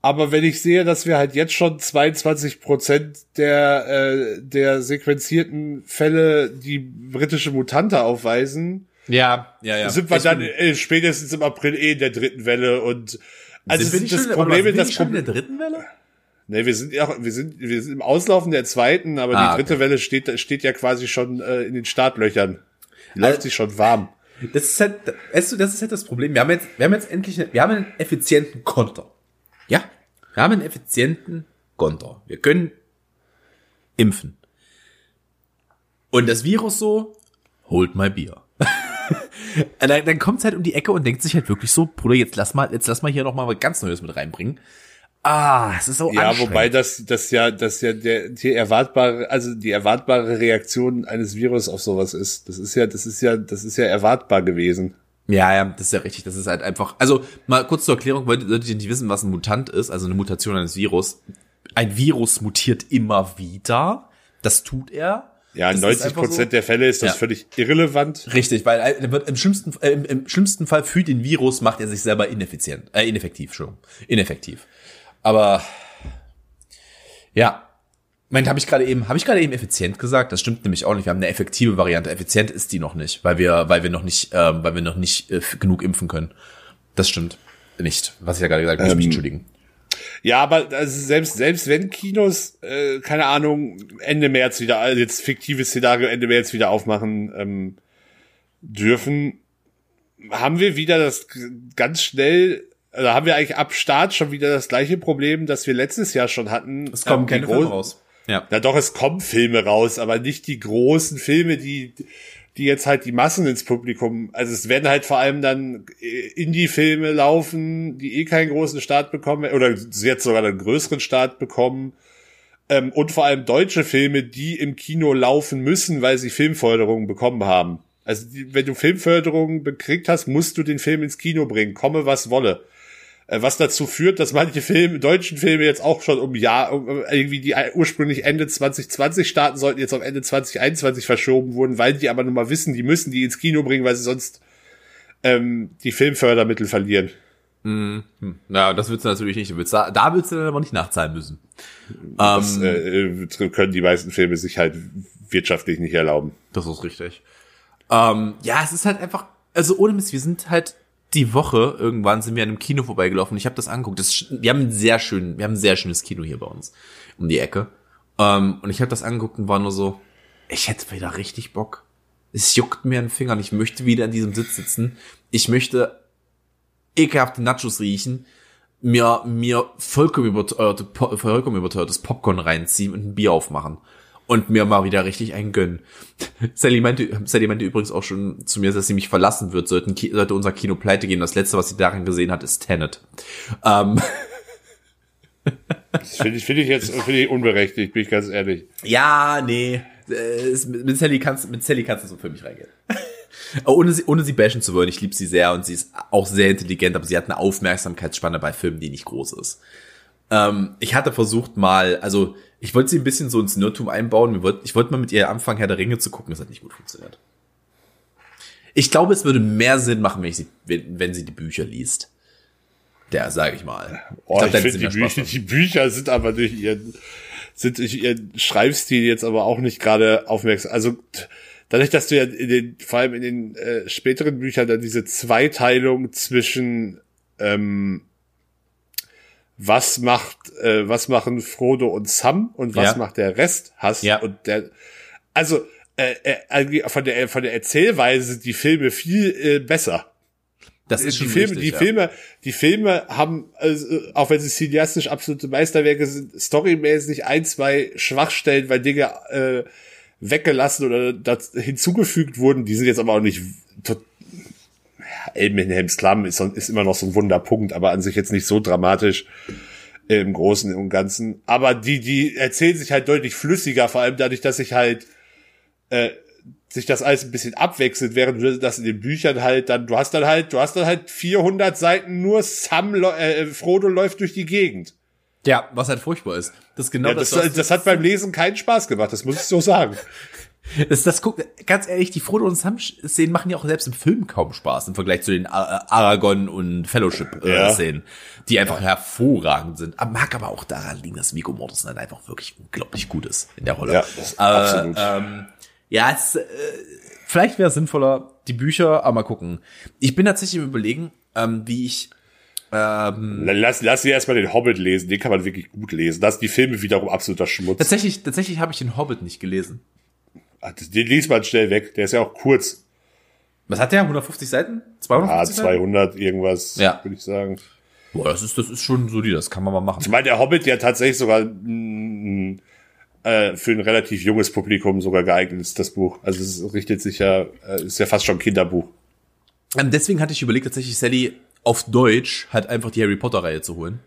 S3: Aber wenn ich sehe, dass wir halt jetzt schon 22 Prozent der, äh, der sequenzierten Fälle die britische Mutante aufweisen,
S1: Ja, ja, ja.
S3: sind wir
S1: Ich
S3: dann äh, spätestens im April eh in der dritten Welle und also
S1: sind wir nicht
S3: das
S1: schon,
S3: Problem
S1: sind
S3: ist
S1: wir
S3: das
S1: in der dritten Welle?
S3: Nee, wir sind ja, wir sind, wir sind im Auslaufen der zweiten, aber
S1: Ah,
S3: die dritte
S1: okay.
S3: Welle steht, steht ja quasi schon äh, in den Startlöchern. Die läuft
S1: Also-
S3: sich schon warm.
S1: Das ist halt, weißt du, das ist halt das Problem. Wir haben jetzt, wir haben jetzt endlich, eine, wir haben einen effizienten Konter. Ja, wir haben einen effizienten Konter. Wir können impfen. Und das Virus so, holt mal Bier. Dann, dann kommt's halt um die Ecke und denkt sich halt wirklich so, Bruder, jetzt lass mal, jetzt lass mal hier noch mal was ganz Neues mit reinbringen. Ah, es ist so
S3: Ja, wobei das, das ja, das ja der, die erwartbare, also die erwartbare Reaktion eines Virus auf sowas ist. Das ist ja, das ist ja, das ist ja erwartbar gewesen.
S1: Ja, ja, das ist ja richtig. Das ist halt einfach. Also mal kurz zur Erklärung, weil Leute, die nicht wissen, was ein Mutant ist, also eine Mutation eines Virus. Ein Virus mutiert immer wieder. Das tut er.
S3: Ja, in
S1: Das ist
S3: 90
S1: einfach
S3: Prozent
S1: so.
S3: der Fälle ist das
S1: Ja.
S3: völlig irrelevant.
S1: Richtig, weil wird im schlimmsten, äh, im, im schlimmsten Fall für den Virus macht er sich selber ineffizient, äh, ineffektiv, schon, ineffektiv. Aber ja, Moment, habe ich gerade eben, habe ich gerade eben effizient gesagt? Das stimmt nämlich auch nicht. Wir haben eine effektive Variante. Effizient ist die noch nicht, weil wir, weil wir noch nicht, ähm, weil wir noch nicht äh, genug impfen können. Das stimmt nicht. Was ich ja gerade gesagt habe, muss mich
S3: Ähm,
S1: entschuldigen.
S3: Ja, aber also selbst, selbst wenn Kinos, äh, keine Ahnung, Ende März wieder, also jetzt fiktives Szenario, Ende März wieder aufmachen ähm, dürfen, haben wir wieder das ganz schnell, also haben wir eigentlich ab Start schon wieder das gleiche Problem, das wir letztes Jahr schon hatten.
S1: Es kommen
S3: Ähm,
S1: keine Filme
S3: großen-
S1: raus. Ja.
S3: Na doch, es kommen Filme raus, aber nicht die großen Filme, die, die jetzt halt die Massen ins Publikum, also es werden halt vor allem dann äh, Indie-Filme laufen, die eh keinen großen Start bekommen, oder jetzt sogar einen größeren Start bekommen. Ähm, und vor allem deutsche Filme, die im Kino laufen müssen, weil sie Filmförderung bekommen haben. Also die, wenn du Filmförderung bekriegt hast, musst du den Film ins Kino bringen, komme was wolle. Äh, Was dazu führt, dass manche Filme, deutschen Filme jetzt auch schon um Jahr, um, irgendwie die ursprünglich Ende 2020 starten sollten, jetzt auf Ende 2021 verschoben wurden, weil die aber nun mal wissen, die müssen die ins Kino bringen, weil sie sonst ähm, die Filmfördermittel verlieren.
S1: Ja, das willst du natürlich nicht. Willst da, da willst du dann aber nicht nachzahlen müssen.
S3: Das
S1: Ähm,
S3: äh, können die meisten Filme sich halt wirtschaftlich nicht erlauben.
S1: Das ist richtig. Ähm, ja, es ist halt einfach, also ohne Mist, wir sind halt die Woche irgendwann sind wir an einem Kino vorbeigelaufen. Ich habe das angeguckt. Das, wir haben ein sehr schön, wir haben ein sehr schönes Kino hier bei uns um die Ecke. Ähm, und ich habe das angeguckt und war nur so, ich hätte wieder richtig Bock. Es juckt mir den Fingern. Ich möchte wieder in diesem Sitz sitzen. Ich möchte ekelhafte Nachos riechen, mir, mir vollkommen überteuerte, vollkommen überteuertes Popcorn reinziehen und ein Bier aufmachen. Und mir mal wieder richtig einen gönnen. Sally meinte, Sally meinte übrigens auch schon zu mir, dass sie mich verlassen wird, sollten, sollte unser Kino pleite gehen. Das letzte, was sie darin gesehen hat, ist Tenet. Ähm.
S3: Das finde ich, finde ich jetzt, finde ich unberechtigt, bin ich ganz ehrlich.
S1: Ja, nee. Äh, mit Sally kannst, mit Sally kannst du so für mich reingehen. ohne sie, ohne sie bashen zu wollen, ich liebe sie sehr und sie ist auch sehr intelligent, aber sie hat eine Aufmerksamkeitsspanne bei Filmen, die nicht groß ist. Ähm, ich hatte versucht mal, also ich wollte sie ein bisschen so ins Nerdtum einbauen. Ich wollte mal mit ihr anfangen, Herr der Ringe zu gucken. Das hat nicht gut funktioniert. Ich glaube, es würde mehr Sinn machen, wenn, sie, wenn, wenn sie die Bücher liest. Der, sage ich mal.
S3: Oh,
S1: ich,
S3: ich die, Bücher, die Bücher sind aber durch ihren, sind durch ihren Schreibstil jetzt aber auch nicht gerade aufmerksam. Also, dadurch, dass du ja in den, vor allem in den äh, späteren Büchern dann diese Zweiteilung zwischen ähm, was macht, äh, was machen Frodo und Sam und was ja. macht der Rest hast. Ja. Und der, also äh, äh, von der von der Erzählweise die Filme viel äh, besser. Das ist die Filme, richtig, die ja. Filme, die Filme haben, also, auch wenn sie cineastisch absolute Meisterwerke sind, storymäßig ein, zwei Schwachstellen, weil Dinge äh, weggelassen oder hinzugefügt wurden. Die sind jetzt aber auch nicht Elben in Helms Klamm ist, ist immer noch so ein Wunderpunkt, aber an sich jetzt nicht so dramatisch im Großen und Ganzen. Aber die, die erzählen sich halt deutlich flüssiger, vor allem dadurch, dass sich halt äh, sich das alles ein bisschen abwechselt, während du das in den Büchern halt dann, du hast dann halt, du hast dann halt 400 Seiten nur Sam, äh, Frodo läuft durch die Gegend.
S1: Ja, was halt furchtbar ist. Das ist genau
S3: ja, das, das, das hat beim Lesen keinen Spaß gemacht, das muss ich so sagen.
S1: Das, das guckt, ganz ehrlich, die Frodo und Sam-Szenen machen ja auch selbst im Film kaum Spaß im Vergleich zu den Aragon und Fellowship-Szenen, ja. die einfach hervorragend sind. Mag aber auch daran liegen, dass Vigo Mortensen halt einfach wirklich unglaublich gut ist in der Rolle. Ja, äh, absolut. Ähm, ja, es, äh, vielleicht wäre es sinnvoller, die Bücher, aber mal gucken. Ich bin tatsächlich im Überlegen, ähm, wie ich ähm,
S3: lass, lass sie erstmal den Hobbit lesen, den kann man wirklich gut lesen. Das sind die Filme wiederum absoluter Schmutz.
S1: Tatsächlich, tatsächlich habe ich den Hobbit nicht gelesen.
S3: Ach, den liest man schnell weg. Der ist ja auch kurz.
S1: Was hat der? 150 Seiten? 250
S3: ah, 200 Seiten? irgendwas, ja. würde ich sagen.
S1: Boah, das ist, das ist schon solide, das kann man mal machen.
S3: Ich meine, der Hobbit ja tatsächlich sogar mh, äh, für ein relativ junges Publikum sogar geeignet ist, das Buch. Also es richtet sich ja, äh, ist ja fast schon ein Kinderbuch.
S1: Ähm, deswegen hatte ich überlegt, tatsächlich Sally auf Deutsch halt einfach die Harry Potter-Reihe zu holen.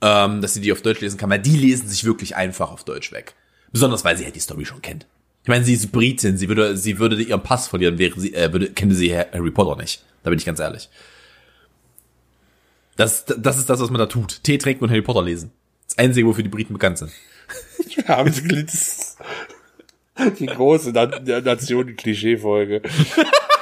S1: Ähm, dass sie die auf Deutsch lesen kann, weil die lesen sich wirklich einfach auf Deutsch weg. Besonders weil sie halt die Story schon kennt. Ich meine, sie ist Britin, sie würde, sie würde ihren Pass verlieren, wäre sie, äh, würde, kenne sie Harry Potter nicht. Da bin ich ganz ehrlich. Das, das ist das, was man da tut. Tee trinken und Harry Potter lesen. Das Einzige, wofür die Briten bekannt sind.
S3: Wir haben die große Nation-Klischee-Folge.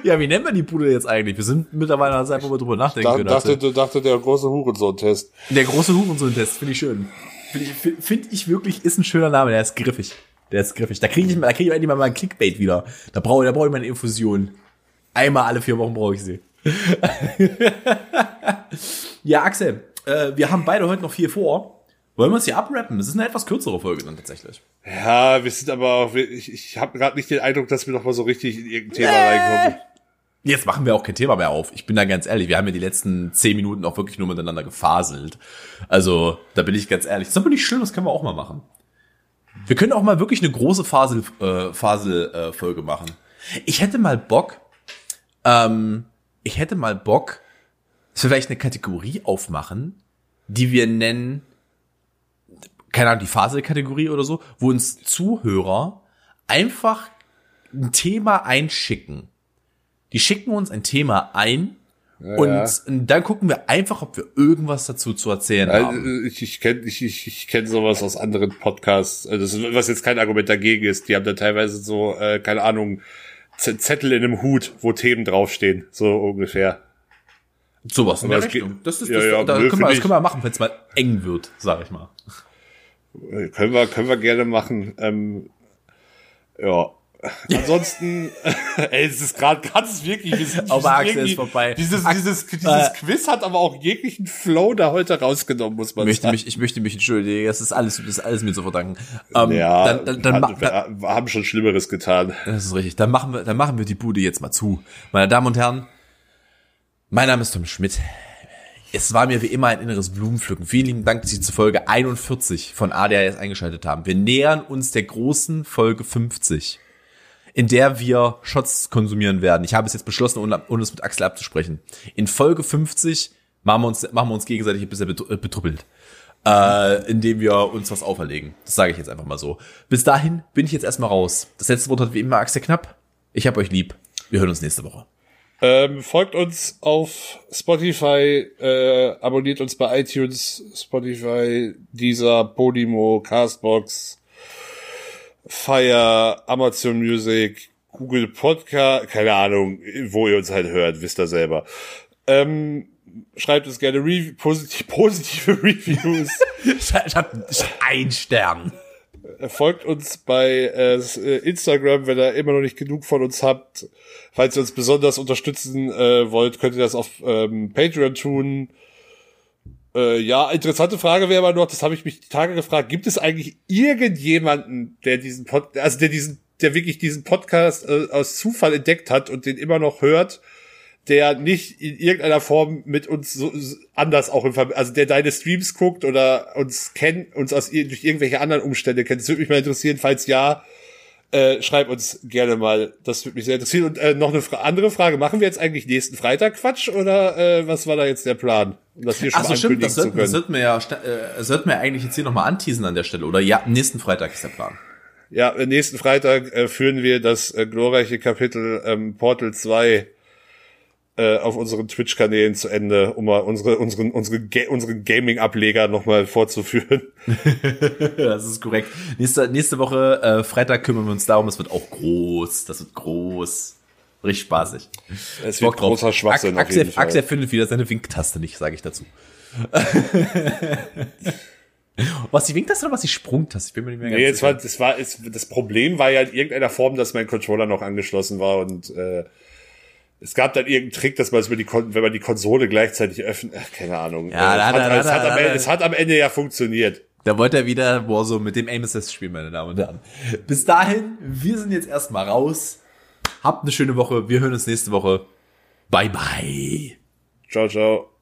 S1: Ja, wie nennen wir die Bude jetzt eigentlich? Wir sind mittlerweile an der Zeit, wo wir drüber nachdenken
S3: da, können. Dachte, du dachte der große Hurensohn-Test.
S1: Der große Hurensohn-Test, finde ich schön. Finde ich, find ich wirklich, ist ein schöner Name, der ist griffig. Der ist griffig. Da kriege ich, da krieg ich endlich mal meinen Clickbait wieder. Da brauche da brauche ich meine Infusion. Einmal alle vier Wochen brauche ich sie. ja, Axel, äh, wir haben beide heute noch viel vor. Wollen wir uns hier abrappen? Es ist eine etwas kürzere Folge dann tatsächlich.
S3: Ja, wir sind aber auch, ich, ich habe gerade nicht den Eindruck, dass wir noch mal so richtig in irgendein Thema äh. reinkommen.
S1: Jetzt machen wir auch kein Thema mehr auf. Ich bin da ganz ehrlich, wir haben ja die letzten zehn Minuten auch wirklich nur miteinander gefaselt. Also, da bin ich ganz ehrlich. Das ist aber nicht schlimm, das können wir auch mal machen. Wir können auch mal wirklich eine große Fasel, äh, Fasel äh, machen. Ich hätte mal Bock, ähm, ich hätte mal Bock, dass wir vielleicht eine Kategorie aufmachen, die wir nennen, keine Ahnung, die Faselkategorie oder so, wo uns Zuhörer einfach ein Thema einschicken die schicken uns ein Thema ein ja, und dann gucken wir einfach, ob wir irgendwas dazu zu erzählen also, haben.
S3: Ich, ich kenne ich, ich, ich kenn sowas aus anderen Podcasts, also was jetzt kein Argument dagegen ist. Die haben da teilweise so, äh, keine Ahnung, Zettel in einem Hut, wo Themen draufstehen, so ungefähr.
S1: Sowas in der Richtung. Das ist, das, ja, ja, da können wir, das können wir machen, wenn es mal eng wird, sag ich mal.
S3: Können wir, können wir gerne machen. Ähm, ja, Ansonsten, ey, es ist gerade ganz wirklich, wir sind,
S1: Aber Axel ist vorbei.
S3: Dieses, dieses, dieses
S1: äh,
S3: Quiz hat aber auch jeglichen Flow da heute rausgenommen, muss man
S1: möchte
S3: sagen.
S1: mich, ich möchte mich entschuldigen. Das ist alles, das ist alles mir zu verdanken. Ähm,
S3: ja,
S1: dann, dann, dann,
S3: hat, wir haben schon Schlimmeres getan.
S1: Das ist richtig. Dann machen wir, dann machen wir die Bude jetzt mal zu. Meine Damen und Herren, mein Name ist Tom Schmidt. Es war mir wie immer ein inneres Blumenpflücken. Vielen lieben Dank, dass Sie zur Folge 41 von ADHS eingeschaltet haben. Wir nähern uns der großen Folge 50, in der wir Shots konsumieren werden. Ich habe es jetzt beschlossen, ohne, ohne es mit Axel abzusprechen. In Folge 50 machen wir uns, machen wir uns gegenseitig ein bisschen betru- äh. Äh, indem wir uns was auferlegen. Das sage ich jetzt einfach mal so. Bis dahin bin ich jetzt erstmal raus. Das letzte Wort hat wie immer Axel Knapp. Ich hab euch lieb. Wir hören uns nächste Woche.
S3: Ähm, folgt uns auf Spotify, äh, abonniert uns bei iTunes, Spotify, Deezer, Podimo, Castbox, Fire, Amazon Music, Google Podcast, keine Ahnung, wo ihr uns halt hört, wisst ihr selber. Ähm, schreibt uns gerne Re positiv, positive Reviews.
S1: Ich hab ein Stern.
S3: Folgt uns bei äh, Instagram, wenn ihr immer noch nicht genug von uns habt. Falls ihr uns besonders unterstützen äh, wollt, könnt ihr das auf ähm, Patreon tun. Äh, ja, interessante Frage wäre aber noch, das habe ich mich die Tage gefragt, gibt es eigentlich irgendjemanden, der diesen Pod also der diesen, der wirklich diesen Podcast äh, aus Zufall entdeckt hat und den immer noch hört, der nicht in irgendeiner Form mit uns so, so anders auch im Ver also der deine Streams guckt oder uns kennt, uns aus durch irgendwelche anderen Umstände kennt. Das würde mich mal interessieren, falls ja, äh, schreib uns gerne mal. Das würde mich sehr interessieren. Und äh, noch eine fra andere Frage: Machen wir jetzt eigentlich nächsten Freitag Quatsch oder äh, was war da jetzt der Plan? Um das hier schon
S1: Ach so, stimmt. Das
S3: zu
S1: sollten, das sollten wir ja, äh, sollten wir eigentlich jetzt hier nochmal anteasen an der Stelle. Oder ja, nächsten Freitag ist der Plan.
S3: Ja, äh, nächsten Freitag äh, führen wir das äh, glorreiche Kapitel ähm, Portal 2 äh, auf unseren Twitch-Kanälen zu Ende, um mal unsere, unseren, unsere, Ga unseren Gaming-Ableger nochmal vorzuführen.
S1: das ist korrekt. Nächste, nächste Woche, äh, Freitag kümmern wir uns darum. Das wird auch groß. Das wird groß. Richtig spaßig.
S3: Es wird
S1: drauf.
S3: großer Schwachsinn auf
S1: Axel,
S3: jeden Fall.
S1: Axel findet wieder seine Winktaste nicht, sage ich dazu. was die Winktaste oder was die Sprungtaste? Ich bin mir nicht mehr ganz
S3: Nee,
S1: sicher.
S3: war, das war, es, das Problem war ja in irgendeiner Form, dass mein Controller noch angeschlossen war und äh, es gab dann irgendeinen Trick, dass man es über die, Kon wenn man die Konsole gleichzeitig öffnet, ach, keine Ahnung.
S1: Ja, da-
S3: es,
S1: da-
S3: hat,
S1: da-
S3: es, hat Ende, es hat am Ende ja funktioniert.
S1: Da wollte er wieder Warzone mit dem Aim Assist spielen, meine Damen und Herren. Bis dahin, wir sind jetzt erstmal raus. Habt eine schöne Woche. Wir hören uns nächste Woche. Bye bye.
S3: Ciao, ciao.